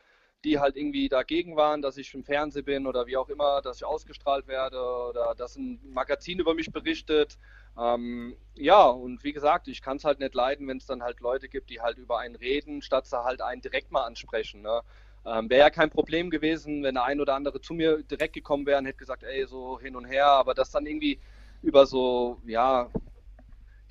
die halt irgendwie dagegen waren, dass ich im Fernsehen bin oder wie auch immer, dass ich ausgestrahlt werde oder dass ein Magazin über mich berichtet. Ähm, ja, und wie gesagt, ich kann es halt nicht leiden, wenn es dann halt Leute gibt, die halt über einen reden, statt sie halt einen direkt mal ansprechen. Ne? Ähm, wäre ja kein Problem gewesen, wenn der ein oder andere zu mir direkt gekommen wäre und hätte gesagt, ey, so hin und her, aber das dann irgendwie über so, ja,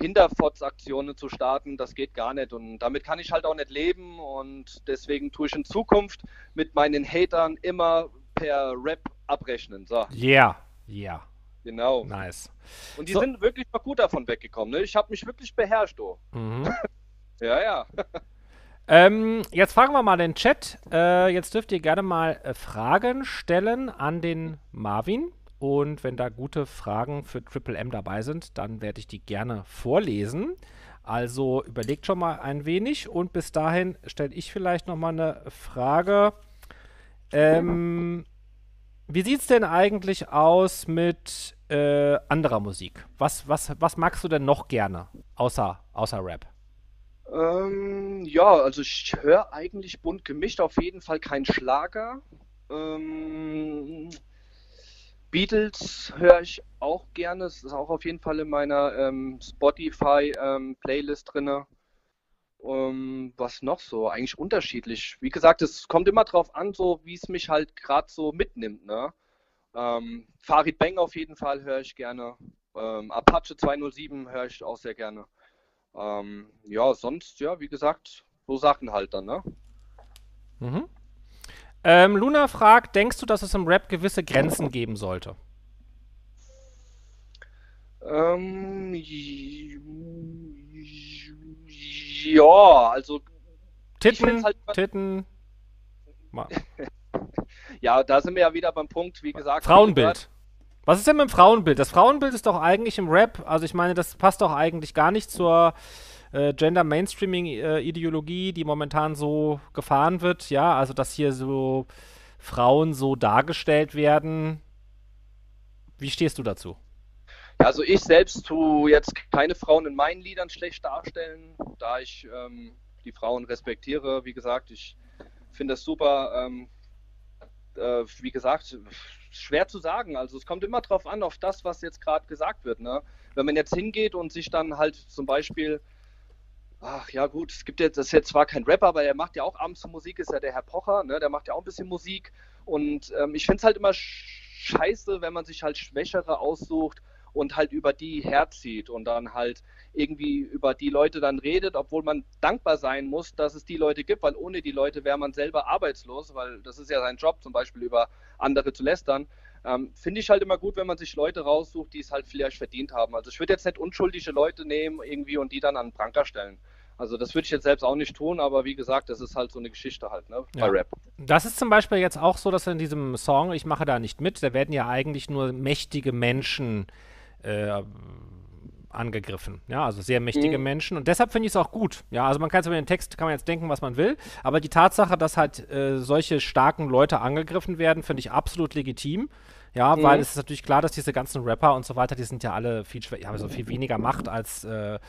Hinterfotzaktionen zu starten, das geht gar nicht. Und damit kann ich halt auch nicht leben. Und deswegen tue ich in Zukunft mit meinen Hatern immer per Rap abrechnen. So. Ja, yeah, ja. Yeah. Genau. Nice. Und die so. sind wirklich mal gut davon weggekommen. Ne? Ich habe mich wirklich beherrscht, oh. Mhm. [LAUGHS] ja, ja. [LAUGHS] Ähm, jetzt fragen wir mal den Chat. Äh, jetzt dürft ihr gerne mal äh, Fragen stellen an den Marvin. Und wenn da gute Fragen für Triple M dabei sind, dann werde ich die gerne vorlesen. Also überlegt schon mal ein wenig und bis dahin stelle ich vielleicht noch mal eine Frage. Ähm, wie sieht es denn eigentlich aus mit äh, anderer Musik? Was, was, was magst du denn noch gerne, außer, außer Rap? Ähm, ja, also ich höre eigentlich bunt gemischt, auf jeden Fall kein Schlager. Ähm, Beatles höre ich auch gerne. Es ist auch auf jeden Fall in meiner ähm, Spotify-Playlist ähm, drin. Ähm, was noch so? Eigentlich unterschiedlich. Wie gesagt, es kommt immer drauf an, so wie es mich halt gerade so mitnimmt. Ne? Ähm, Farid Bang auf jeden Fall höre ich gerne. Ähm, Apache 207 höre ich auch sehr gerne. Ähm, ja, sonst, ja, wie gesagt, so Sachen halt dann, ne? Mhm. Ähm, Luna fragt, denkst du, dass es im Rap gewisse Grenzen geben sollte? Ähm, ja, also Titten, halt Titten. [LAUGHS] ja, da sind wir ja wieder beim Punkt, wie gesagt. Frauenbild. Was ist denn mit dem Frauenbild? Das Frauenbild ist doch eigentlich im Rap, also ich meine, das passt doch eigentlich gar nicht zur äh, Gender-Mainstreaming-Ideologie, die momentan so gefahren wird, ja, also dass hier so Frauen so dargestellt werden. Wie stehst du dazu? Also ich selbst tue jetzt keine Frauen in meinen Liedern schlecht darstellen, da ich ähm, die Frauen respektiere. Wie gesagt, ich finde es super. Ähm, äh, wie gesagt, schwer zu sagen. Also es kommt immer darauf an, auf das, was jetzt gerade gesagt wird. Ne? Wenn man jetzt hingeht und sich dann halt zum Beispiel, ach ja gut, es gibt jetzt, das ist jetzt zwar kein Rapper, aber er macht ja auch abends Musik, ist ja der Herr Pocher, ne? der macht ja auch ein bisschen Musik. Und ähm, ich finde es halt immer scheiße, wenn man sich halt Schwächere aussucht und halt über die herzieht und dann halt irgendwie über die Leute dann redet, obwohl man dankbar sein muss, dass es die Leute gibt, weil ohne die Leute wäre man selber arbeitslos, weil das ist ja sein Job, zum Beispiel über andere zu lästern. Ähm, Finde ich halt immer gut, wenn man sich Leute raussucht, die es halt vielleicht verdient haben. Also ich würde jetzt nicht unschuldige Leute nehmen irgendwie und die dann an den Pranker stellen. Also das würde ich jetzt selbst auch nicht tun, aber wie gesagt, das ist halt so eine Geschichte halt, ne, bei ja. Rap. Das ist zum Beispiel jetzt auch so, dass in diesem Song, ich mache da nicht mit, da werden ja eigentlich nur mächtige Menschen äh, angegriffen. Ja, also sehr mächtige mhm. Menschen. Und deshalb finde ich es auch gut. Ja, also man kann über den Text kann man jetzt denken, was man will, aber die Tatsache, dass halt äh, solche starken Leute angegriffen werden, finde ich absolut legitim. Ja, mhm. weil es ist natürlich klar, dass diese ganzen Rapper und so weiter, die sind ja alle viel, ja, also viel weniger Macht als äh,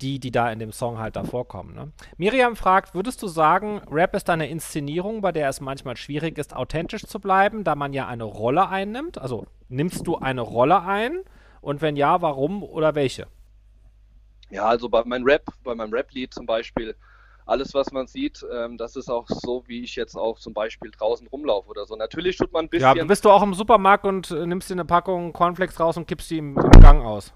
die, die da in dem Song halt da vorkommen. Ne? Miriam fragt, würdest du sagen, Rap ist eine Inszenierung, bei der es manchmal schwierig ist, authentisch zu bleiben, da man ja eine Rolle einnimmt? Also nimmst du eine Rolle ein? Und wenn ja, warum oder welche? Ja, also bei meinem Rap, bei meinem Rap-Lied zum Beispiel, alles, was man sieht, ähm, das ist auch so, wie ich jetzt auch zum Beispiel draußen rumlaufe oder so. Natürlich tut man ein bisschen. Ja, bist du auch im Supermarkt und äh, nimmst dir eine Packung Cornflakes raus und kippst sie im, im Gang aus.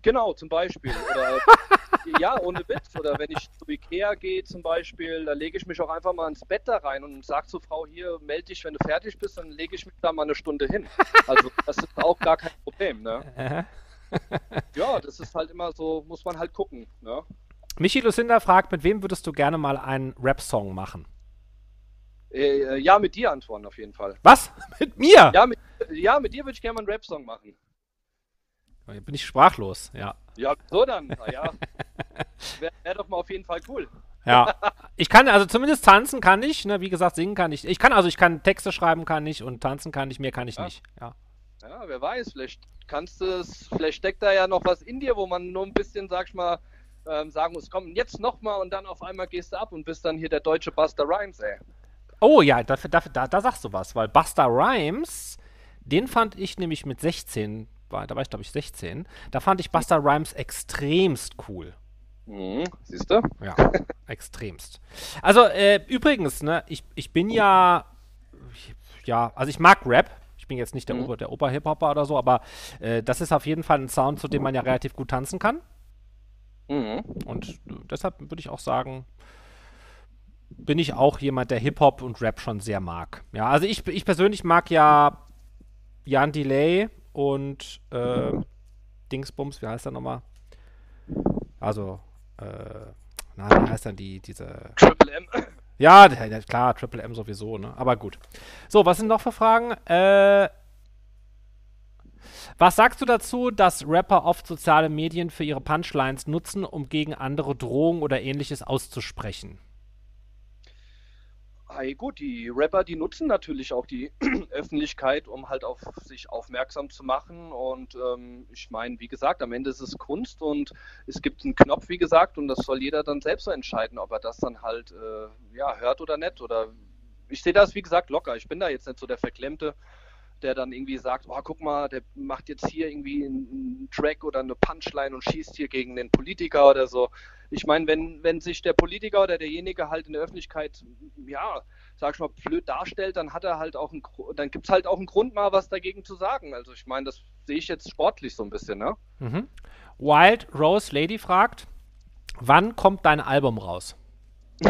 Genau, zum Beispiel. Oder, [LAUGHS] ja, ohne Witz. Oder wenn ich zu Ikea gehe zum Beispiel, da lege ich mich auch einfach mal ins Bett da rein und sage zur Frau, hier, melde dich, wenn du fertig bist, dann lege ich mich da mal eine Stunde hin. Also das ist auch gar kein Problem. Ne? ja, das ist halt immer so, muss man halt gucken. Ne? Michi Lucinda fragt, mit wem würdest du gerne mal einen Rap-Song machen? Äh, ja, mit dir, Antoine, auf jeden Fall. Was? [LAUGHS] Mit mir? Ja, mit, ja, mit dir würde ich gerne mal einen Rap-Song machen. Bin ich sprachlos, ja. Ja, so dann, naja. [LAUGHS] Wäre wär doch mal auf jeden Fall cool. Ja. [LAUGHS] Ich kann, also zumindest tanzen kann ich, ne? Wie gesagt, singen kann ich. Ich kann, also ich kann Texte schreiben kann ich und tanzen kann ich, mehr kann ich ja. nicht. Ja. Ja, wer weiß, vielleicht kannst du es, vielleicht steckt da ja noch was in dir, wo man nur ein bisschen, sag ich mal, ähm, sagen muss, komm, jetzt nochmal und dann auf einmal gehst du ab und bist dann hier der deutsche Buster Rhymes, ey. Oh ja, da, da, da, da sagst du was, weil Buster Rhymes, den fand ich nämlich mit 16 war, da war ich glaube ich 16, da fand ich Buster Rhymes extremst cool. Mhm, siehst du? Ja, [LAUGHS] extremst. Also, äh, übrigens, ne, ich, ich bin ja, ja, also ich mag Rap. Ich bin jetzt nicht der, mhm. Ober, der Oper-Hip-Hopper oder so, aber äh, das ist auf jeden Fall ein Sound, zu dem man ja relativ gut tanzen kann. Mhm. Und deshalb würde ich auch sagen, bin ich auch jemand, der Hip-Hop und Rap schon sehr mag. Ja, also ich, ich persönlich mag ja Jan Delay und äh, Dingsbums, wie heißt er nochmal? Also, äh, na, wie heißt dann die, diese. Triple M. Ja, klar, Triple M sowieso, ne? Aber gut. So, was sind noch für Fragen? Äh, was sagst du dazu, dass Rapper oft soziale Medien für ihre Punchlines nutzen, um gegen andere Drohungen oder ähnliches auszusprechen? Hey, gut, die Rapper, die nutzen natürlich auch die [CLEARS THROAT] Öffentlichkeit, um halt auf sich aufmerksam zu machen. Und ähm, ich meine, wie gesagt, am Ende ist es Kunst und es gibt einen Knopf, wie gesagt, und das soll jeder dann selbst so entscheiden, ob er das dann halt äh, ja, hört oder nicht. Oder ich sehe das, wie gesagt, locker. Ich bin da jetzt nicht so der Verklemmte, der dann irgendwie sagt, oh, guck mal, der macht jetzt hier irgendwie einen Track oder eine Punchline und schießt hier gegen den Politiker oder so. Ich meine, wenn, wenn sich der Politiker oder derjenige halt in der Öffentlichkeit, ja, sag ich mal, blöd darstellt, dann hat er halt auch ein, dann gibt es halt auch einen Grund mal was dagegen zu sagen. Also ich meine, das sehe ich jetzt sportlich so ein bisschen, ne? Mhm. Wild Rose Lady fragt, wann kommt dein Album raus? [LAUGHS]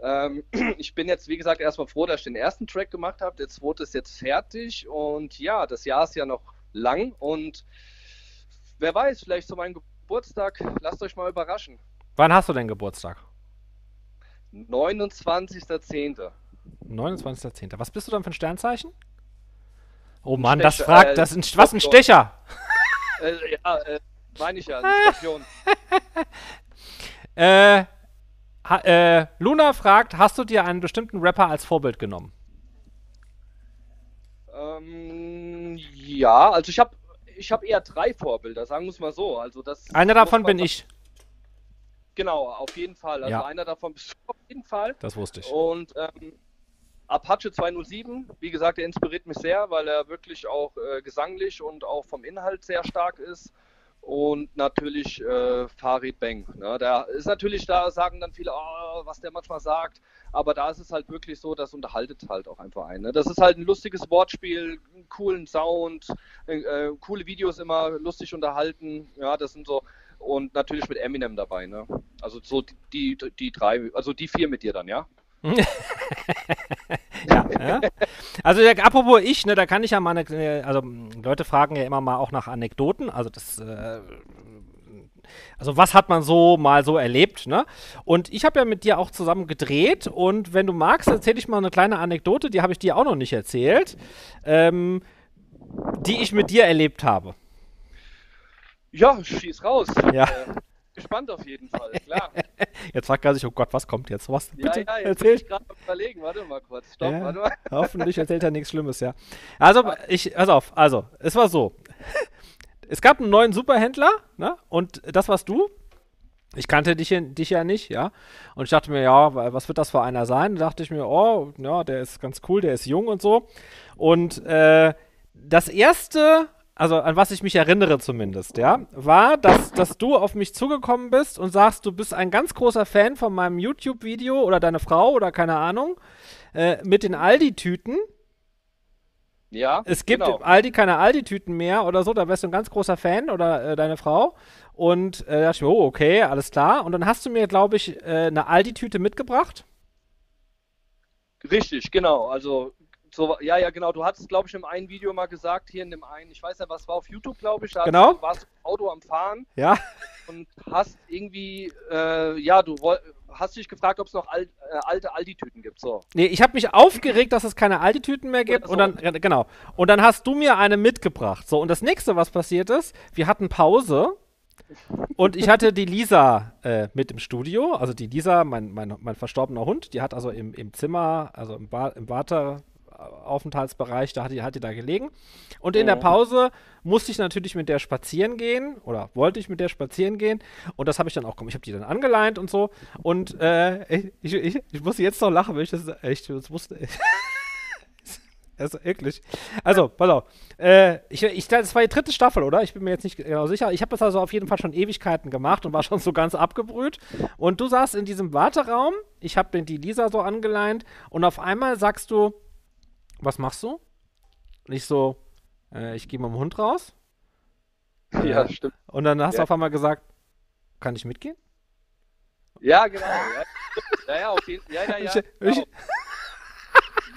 Ähm, [CLEARS THROAT] ich bin jetzt, wie gesagt, erstmal froh, dass ich den ersten Track gemacht habe. Der zweite ist jetzt fertig und ja, das Jahr ist ja noch lang und wer weiß, vielleicht zu meinem Geburtstag, lasst euch mal überraschen. Wann hast du denn Geburtstag? 29.10. 29.10. Was bist du dann für ein Sternzeichen? Oh Mann, das fragt, äh, das ist ein, was ein Stecher? äh, ja, äh, meine ich ja, ein [LAUGHS] Skorpion. äh, Ha, äh, Luna fragt, hast du dir einen bestimmten Rapper als Vorbild genommen? Ähm, ja, also ich habe ich habe eher drei Vorbilder, sagen wir es mal so. Also das Einer davon bin ich. Genau, auf jeden Fall. Also Ja. einer davon bist du auf jeden Fall. Das wusste ich. Und ähm, Apache 207, wie gesagt, der inspiriert mich sehr, weil er wirklich auch äh, gesanglich und auch vom Inhalt sehr stark ist. Und natürlich äh, Farid Bang. Ne? Da ist natürlich, da sagen dann viele, oh, was der manchmal sagt, aber da ist es halt wirklich so, das unterhaltet halt auch einfach ein. Ne? Das ist halt ein lustiges Wortspiel, einen coolen Sound, äh, äh, coole Videos immer lustig unterhalten. Ja, das sind so. Und natürlich mit Eminem dabei. Ne? Also so die, die, die drei, also die vier mit dir dann, ja? [LAUGHS] Ja, ja. Also ja, apropos ich, ne, da kann ich ja mal, eine, äh, also Leute fragen ja immer mal auch nach Anekdoten, also das, äh, also was hat man so mal so erlebt, ne? Und ich habe ja mit dir auch zusammen gedreht und wenn du magst, erzähle ich mal eine kleine Anekdote, die habe ich dir auch noch nicht erzählt, ähm, die ich mit dir erlebt habe. Ja, schieß raus. Ja. Äh, gespannt auf jeden Fall, klar. [LAUGHS] Jetzt fragt er sich, oh Gott, was kommt jetzt? Was? Ja, Bitte, ja, jetzt bin erzähl. ich gerade überlegen. Warte mal kurz. Stopp, Ja. warte mal. [LAUGHS] Hoffentlich erzählt er nichts Schlimmes, ja. Also, ich, pass auf, also, es war so. [LAUGHS] Es gab einen neuen Superhändler, ne? Und das warst du. Ich kannte dich, ja- dich ja nicht, ja. Und ich dachte mir, ja, wa- was wird das für einer sein? Da dachte ich mir, oh, ja, der ist ganz cool, der ist jung und so. Und äh, das erste, also an was ich mich erinnere zumindest, ja, war, dass, dass du auf mich zugekommen bist und sagst, du bist ein ganz großer Fan von meinem YouTube-Video oder deine Frau oder keine Ahnung, äh, mit den Aldi-Tüten. Ja, Es gibt genau. Aldi keine Aldi-Tüten mehr oder so, da wärst du ein ganz großer Fan oder äh, deine Frau. Und äh, da dachte ich oh, okay, alles klar. Und dann hast du mir, glaube ich, äh, eine Aldi-Tüte mitgebracht. Richtig, genau. Also, so, ja, ja, genau. Du hattest, glaube ich, in einem Video mal gesagt, hier in dem einen, ich weiß ja, was war auf YouTube, glaube ich, da Genau. du, warst du im Auto am Fahren Ja, und hast irgendwie, äh, ja, du hast dich gefragt, ob es noch al, äh, alte Aldi-Tüten gibt. So. nee, ich habe mich aufgeregt, dass es keine Aldi-Tüten mehr gibt. Oder Und dann, genau. Und dann hast du mir eine mitgebracht. So, und das nächste, was passiert ist, wir hatten Pause. Und ich hatte die Lisa äh, mit im Studio, also die Lisa, mein, mein, mein verstorbener Hund, die hat also im, im Zimmer, also im, ba im Warteaufenthaltsbereich, da hat die, hat die da gelegen. Und in der. Pause musste ich natürlich mit der spazieren gehen oder wollte ich mit der spazieren gehen. Und das habe ich dann auch gemacht. Ich habe die dann angeleint und so. Und äh, ich, ich, ich muss jetzt noch lachen, weil ich das echt, das musste. [LAUGHS] Das ist eklig. Also, pass auf. Äh, ich, ich, das war die dritte Staffel, oder? Ich bin mir jetzt nicht genau sicher. Ich habe das also auf jeden Fall schon Ewigkeiten gemacht und war schon so ganz abgebrüht. Und du saßt in diesem Warteraum. Ich habe die Lisa so angeleint. Und auf einmal sagst du, was machst du? Und ich so, äh, ich gehe mit dem Hund raus. [LAUGHS] Ja, stimmt. Und dann hast du Ja. auf einmal gesagt, kann ich mitgehen? Ja, genau. Ja, ja, ja auf jeden Fall. Ja, ja, ja. Ich- genau. ich-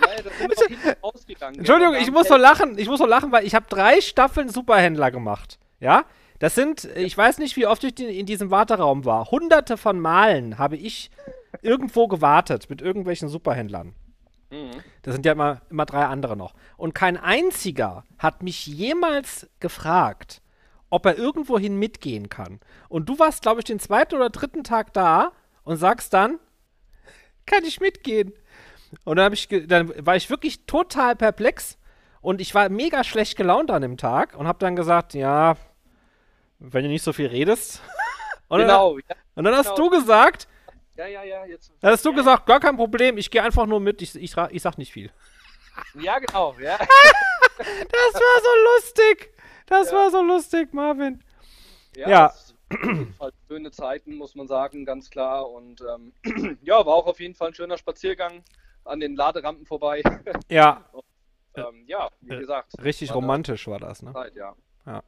ja, ja, das sind wir hinten rausgegangen. Entschuldigung, ich muss so lachen. Ich muss so lachen, weil ich habe drei Staffeln Superhändler gemacht. Ja? Das sind, ich weiß nicht, wie oft ich in diesem Warteraum war. Hunderte von Malen habe ich irgendwo gewartet mit irgendwelchen Superhändlern. Mhm. Das sind ja immer, immer drei andere noch. Und kein einziger hat mich jemals gefragt, ob er irgendwohin mitgehen kann. Und du warst, glaube ich, den zweiten oder dritten Tag da und sagst dann, [LAUGHS] kann ich mitgehen? Und dann, ich dann war ich wirklich total perplex und ich war mega schlecht gelaunt an dem Tag und habe dann gesagt, ja, wenn du nicht so viel redest. [LAUGHS] Und Genau. Ja, Dann, und dann hast genau. du gesagt, ja, ja, ja. Jetzt. hast du ja, gesagt, gar kein Problem, ich gehe einfach nur mit, ich, ich, ich sag nicht viel. [LAUGHS] Ja, genau. Ja. [LAUGHS] Das war so lustig. Das Ja. war so lustig, Marvin. Ja, Ja. das ist auf jeden Fall schöne Zeiten, muss man sagen, ganz klar. Und ähm, [CLEARS THROAT] ja, war auch auf jeden Fall ein schöner Spaziergang an den Laderampen vorbei. Ja, [LAUGHS] ähm, ja, wie Äh, gesagt. richtig war romantisch war das, ne? Zeit, ja. Ja.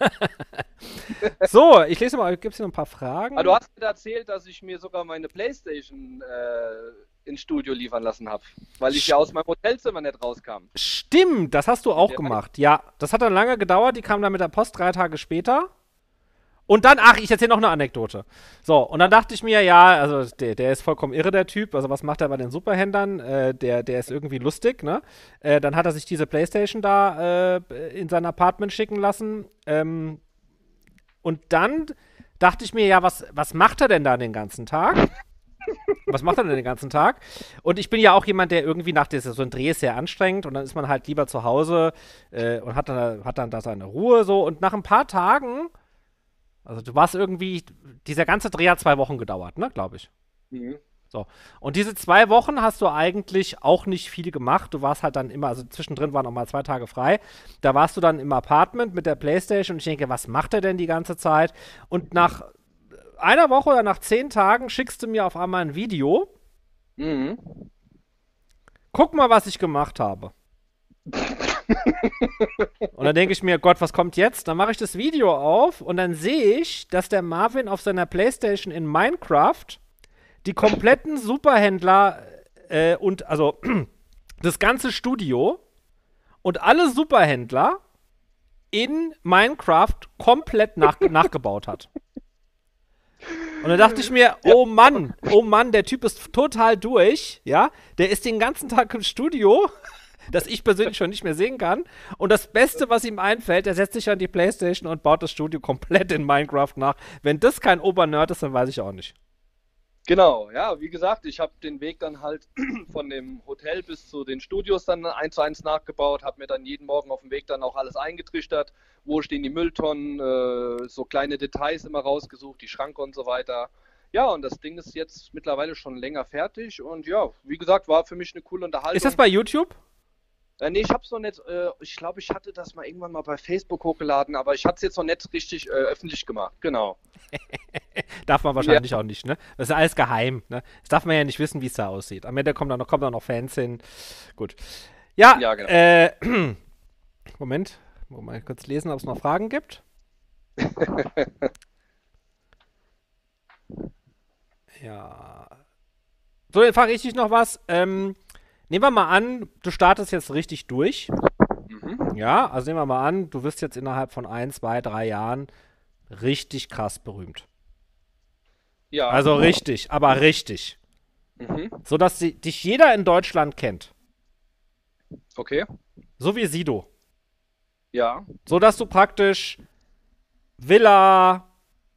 [LAUGHS] so, ich lese mal, gibt es hier noch ein paar Fragen? Aber du hast mir erzählt, dass ich mir sogar meine Playstation äh, ins Studio liefern lassen habe, weil ich ja aus meinem Hotelzimmer nicht rauskam. Stimmt, das hast du auch Ja. gemacht. Ja, das hat dann lange gedauert, die kam dann mit der Post drei Tage später. Und dann, ach, ich erzähle noch eine Anekdote. So, und dann dachte ich mir, ja, also der, der ist vollkommen irre, der Typ. Also, was macht er bei den Superhändlern? Äh, der, der ist irgendwie lustig, ne? Äh, dann hat er sich diese Playstation da äh, in sein Apartment schicken lassen. Ähm, und dann dachte ich mir, ja, was, was macht er denn da den ganzen Tag? Was macht er denn den ganzen Tag? Und ich bin ja auch jemand, der irgendwie nach dieser, so Dreh ist sehr anstrengend und dann ist man halt lieber zu Hause äh, und hat dann, hat dann da seine Ruhe so. Und nach ein paar Tagen, also du warst irgendwie, dieser ganze Dreh hat zwei Wochen gedauert, ne, glaube ich. Mhm. So. Und diese zwei Wochen hast du eigentlich auch nicht viel gemacht. Du warst halt dann immer, also zwischendrin waren noch mal zwei Tage frei. Da warst du dann im Apartment mit der Playstation und ich denke, was macht er denn die ganze Zeit? Und nach einer Woche oder nach zehn Tagen schickst du mir auf einmal ein Video. Mhm. Guck mal, was ich gemacht habe. [LAUGHS] [LAUGHS] und dann denke ich mir, Gott, was kommt jetzt? Dann mache ich das Video auf und dann sehe ich, dass der Marvin auf seiner Playstation in Minecraft die kompletten Superhändler äh, und also [CLEARS THROAT] das ganze Studio und alle Superhändler in Minecraft komplett nach, [LAUGHS] nachgebaut hat. Und dann dachte ich mir, oh Mann, oh Mann, der Typ ist total durch, ja. Der ist den ganzen Tag im Studio, das ich persönlich schon nicht mehr sehen kann. Und das Beste, was ihm einfällt, er setzt sich an die Playstation und baut das Studio komplett in Minecraft nach. Wenn das kein Obernerd ist, dann weiß ich auch nicht. Genau, ja, wie gesagt, ich habe den Weg dann halt [CLEARS THROAT] von dem Hotel bis zu den Studios dann eins zu eins nachgebaut, habe mir dann jeden Morgen auf dem Weg dann auch alles eingetrichtert, wo stehen die Mülltonnen, äh, so kleine Details immer rausgesucht, die Schranke und so weiter. Ja, und das Ding ist jetzt mittlerweile schon länger fertig und ja, wie gesagt, war für mich eine coole Unterhaltung. Ist das bei YouTube? Äh, nee, ich hab's noch nicht, äh, ich glaube, ich hatte das mal irgendwann mal bei Facebook hochgeladen, aber ich hatte es jetzt noch nicht richtig äh, öffentlich gemacht, genau. [LAUGHS] darf man wahrscheinlich ja. auch nicht, ne? Das ist alles geheim, ne? Das darf man ja nicht wissen, wie es da aussieht. Am Ende kommen da noch, kommen da noch Fans hin. Gut. Ja, ja genau. äh, [CLEARS THROAT] Moment, mal kurz lesen, ob es noch Fragen gibt. [LAUGHS] ja. So, jetzt frage ich dich noch was. Ähm, Nehmen wir mal an, du startest jetzt richtig durch. Mhm. Ja, also nehmen wir mal an, du wirst jetzt innerhalb von ein, zwei, drei Jahren richtig krass berühmt. Ja. Also richtig, aber richtig. Mhm. So dass dich jeder in Deutschland kennt. Okay. So wie Sido. Ja. So dass du praktisch Villa,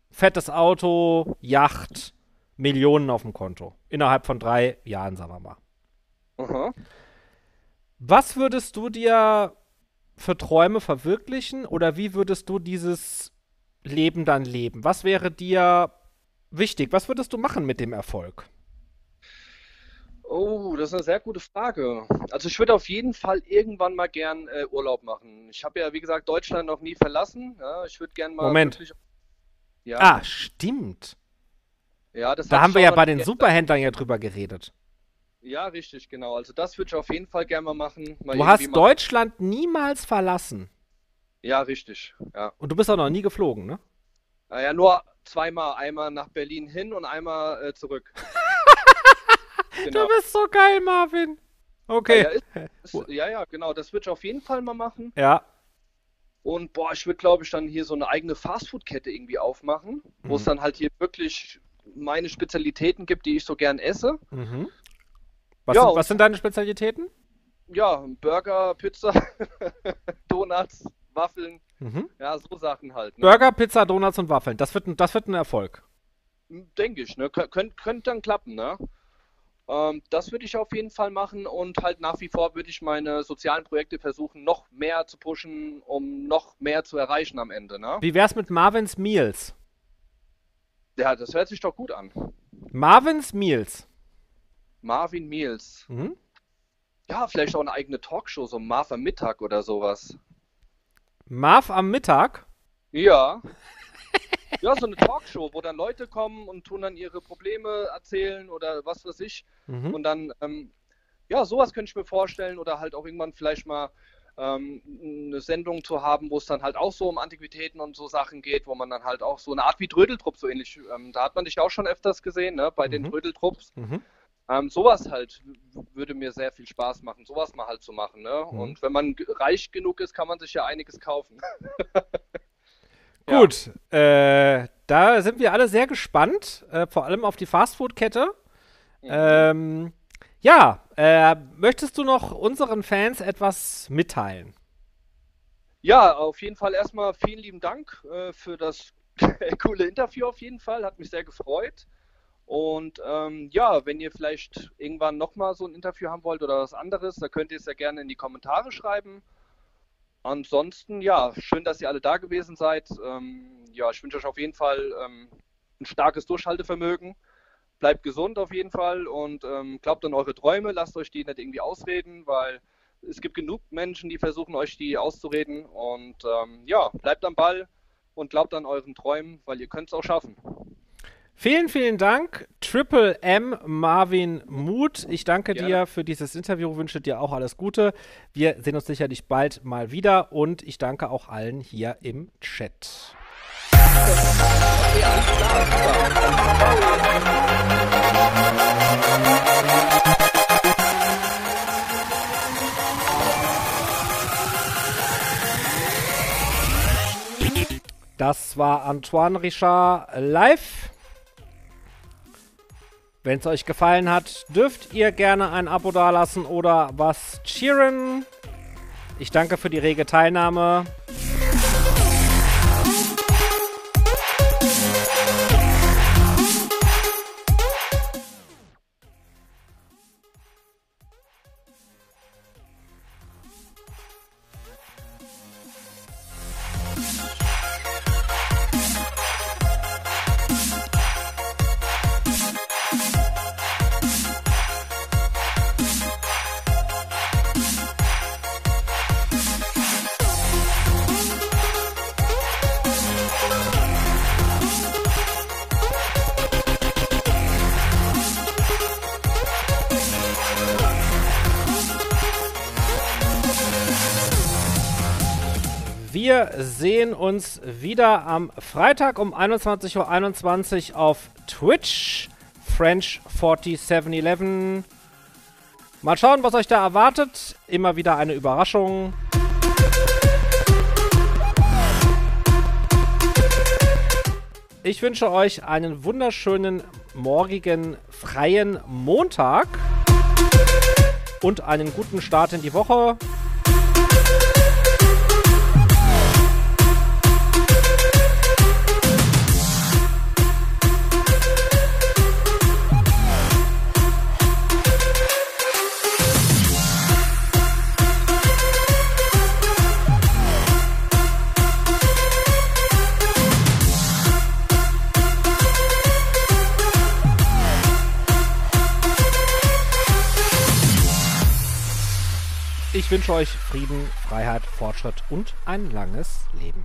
fettes Auto, Yacht, Millionen auf dem Konto. Innerhalb von drei Jahren, sagen wir mal. Aha. Was würdest du dir für Träume verwirklichen oder wie würdest du dieses Leben dann leben? Was wäre dir wichtig? Was würdest du machen mit dem Erfolg? Oh, das ist eine sehr gute Frage. Also ich würde auf jeden Fall irgendwann mal gern äh, Urlaub machen. Ich habe ja, wie gesagt, Deutschland noch nie verlassen. Ja, ich würde gern mal. Moment. Wirklich... Ja. Ah, stimmt. Ja, das da haben wir ja bei den Superhändlern ja drüber geredet. Ja, richtig, genau. Also das würde ich auf jeden Fall gerne mal machen. Mal du hast Deutschland niemals verlassen. Ja, richtig. Ja. Und du bist auch noch nie geflogen, ne? Naja, nur zweimal. Einmal nach Berlin hin und einmal äh, zurück. [LAUGHS] genau. Du bist so geil, Marvin. Okay. Ja, ja, ist, ist, ja, ja, genau. Das würde ich auf jeden Fall mal machen. Ja. Und boah, ich würde, glaube ich, dann hier so eine eigene Fastfood-Kette irgendwie aufmachen, mhm. wo es dann halt hier wirklich meine Spezialitäten gibt, die ich so gern esse. Mhm. Was, ja, sind, was sind deine Spezialitäten? Ja, Burger, Pizza, [LAUGHS] Donuts, Waffeln. Mhm. Ja, so Sachen halt. Ne? Burger, Pizza, Donuts und Waffeln. Das wird, das wird ein Erfolg. Denke ich, ne? Kön könnte dann klappen, ne? Ähm, das würde ich auf jeden Fall machen und halt nach wie vor würde ich meine sozialen Projekte versuchen, noch mehr zu pushen, um noch mehr zu erreichen am Ende, ne? Wie wär's mit Marvin's Meals? Ja, das hört sich doch gut an. Marvin's Meals. Marvin Meals. Mhm. Ja, vielleicht auch eine eigene Talkshow, so Marv am Mittag oder sowas. Marv am Mittag? Ja. ja, so eine Talkshow, wo dann Leute kommen und tun dann ihre Probleme erzählen oder was weiß ich. Mhm. Und dann, ähm, ja, sowas könnte ich mir vorstellen oder halt auch irgendwann vielleicht mal ähm, eine Sendung zu haben, wo es dann halt auch so um Antiquitäten und so Sachen geht, wo man dann halt auch so eine Art wie Drödeltrupp so ähnlich, ähm, da hat man dich auch schon öfters gesehen, ne, bei mhm. den Drödeltrupps. Mhm. Ähm, sowas halt würde mir sehr viel Spaß machen, sowas mal halt zu machen. Ne? Mhm. Und wenn man reich genug ist, kann man sich ja einiges kaufen. [LAUGHS] Gut, äh, da sind wir alle sehr gespannt, äh, vor allem auf die Fastfood-Kette. Mhm. Ähm, ja, äh, möchtest du noch unseren Fans etwas mitteilen? Ja, auf jeden Fall erstmal vielen lieben Dank äh, für das [LAUGHS] coole Interview auf jeden Fall, hat mich sehr gefreut. Und ähm, ja, wenn ihr vielleicht irgendwann nochmal so ein Interview haben wollt oder was anderes, da könnt ihr es ja gerne in die Kommentare schreiben. Ansonsten, ja, schön, dass ihr alle da gewesen seid. Ähm, ja, ich wünsche euch auf jeden Fall ähm, ein starkes Durchhaltevermögen. Bleibt gesund auf jeden Fall und ähm, glaubt an eure Träume. Lasst euch die nicht irgendwie ausreden, weil es gibt genug Menschen, die versuchen, euch die auszureden. Und ähm, ja, bleibt am Ball und glaubt an euren Träumen, weil ihr könnt es auch schaffen. Vielen, vielen Dank, Triple M Marvin Muth. Ich danke Gerne. dir für dieses Interview, wünsche dir auch alles Gute. Wir sehen uns sicherlich bald mal wieder und ich danke auch allen hier im Chat. Das war Antoine Richard live. Wenn es euch gefallen hat, dürft ihr gerne ein Abo dalassen oder was cheeren. Ich danke für die rege Teilnahme. Sehen uns wieder am Freitag um 21.21 Uhr 21 auf Twitch. French 4711. Mal schauen, was euch da erwartet. Immer wieder eine Überraschung. Ich wünsche euch einen wunderschönen morgigen freien Montag und einen guten Start in die Woche. Wünsche euch Frieden, Freiheit, Fortschritt und ein langes Leben.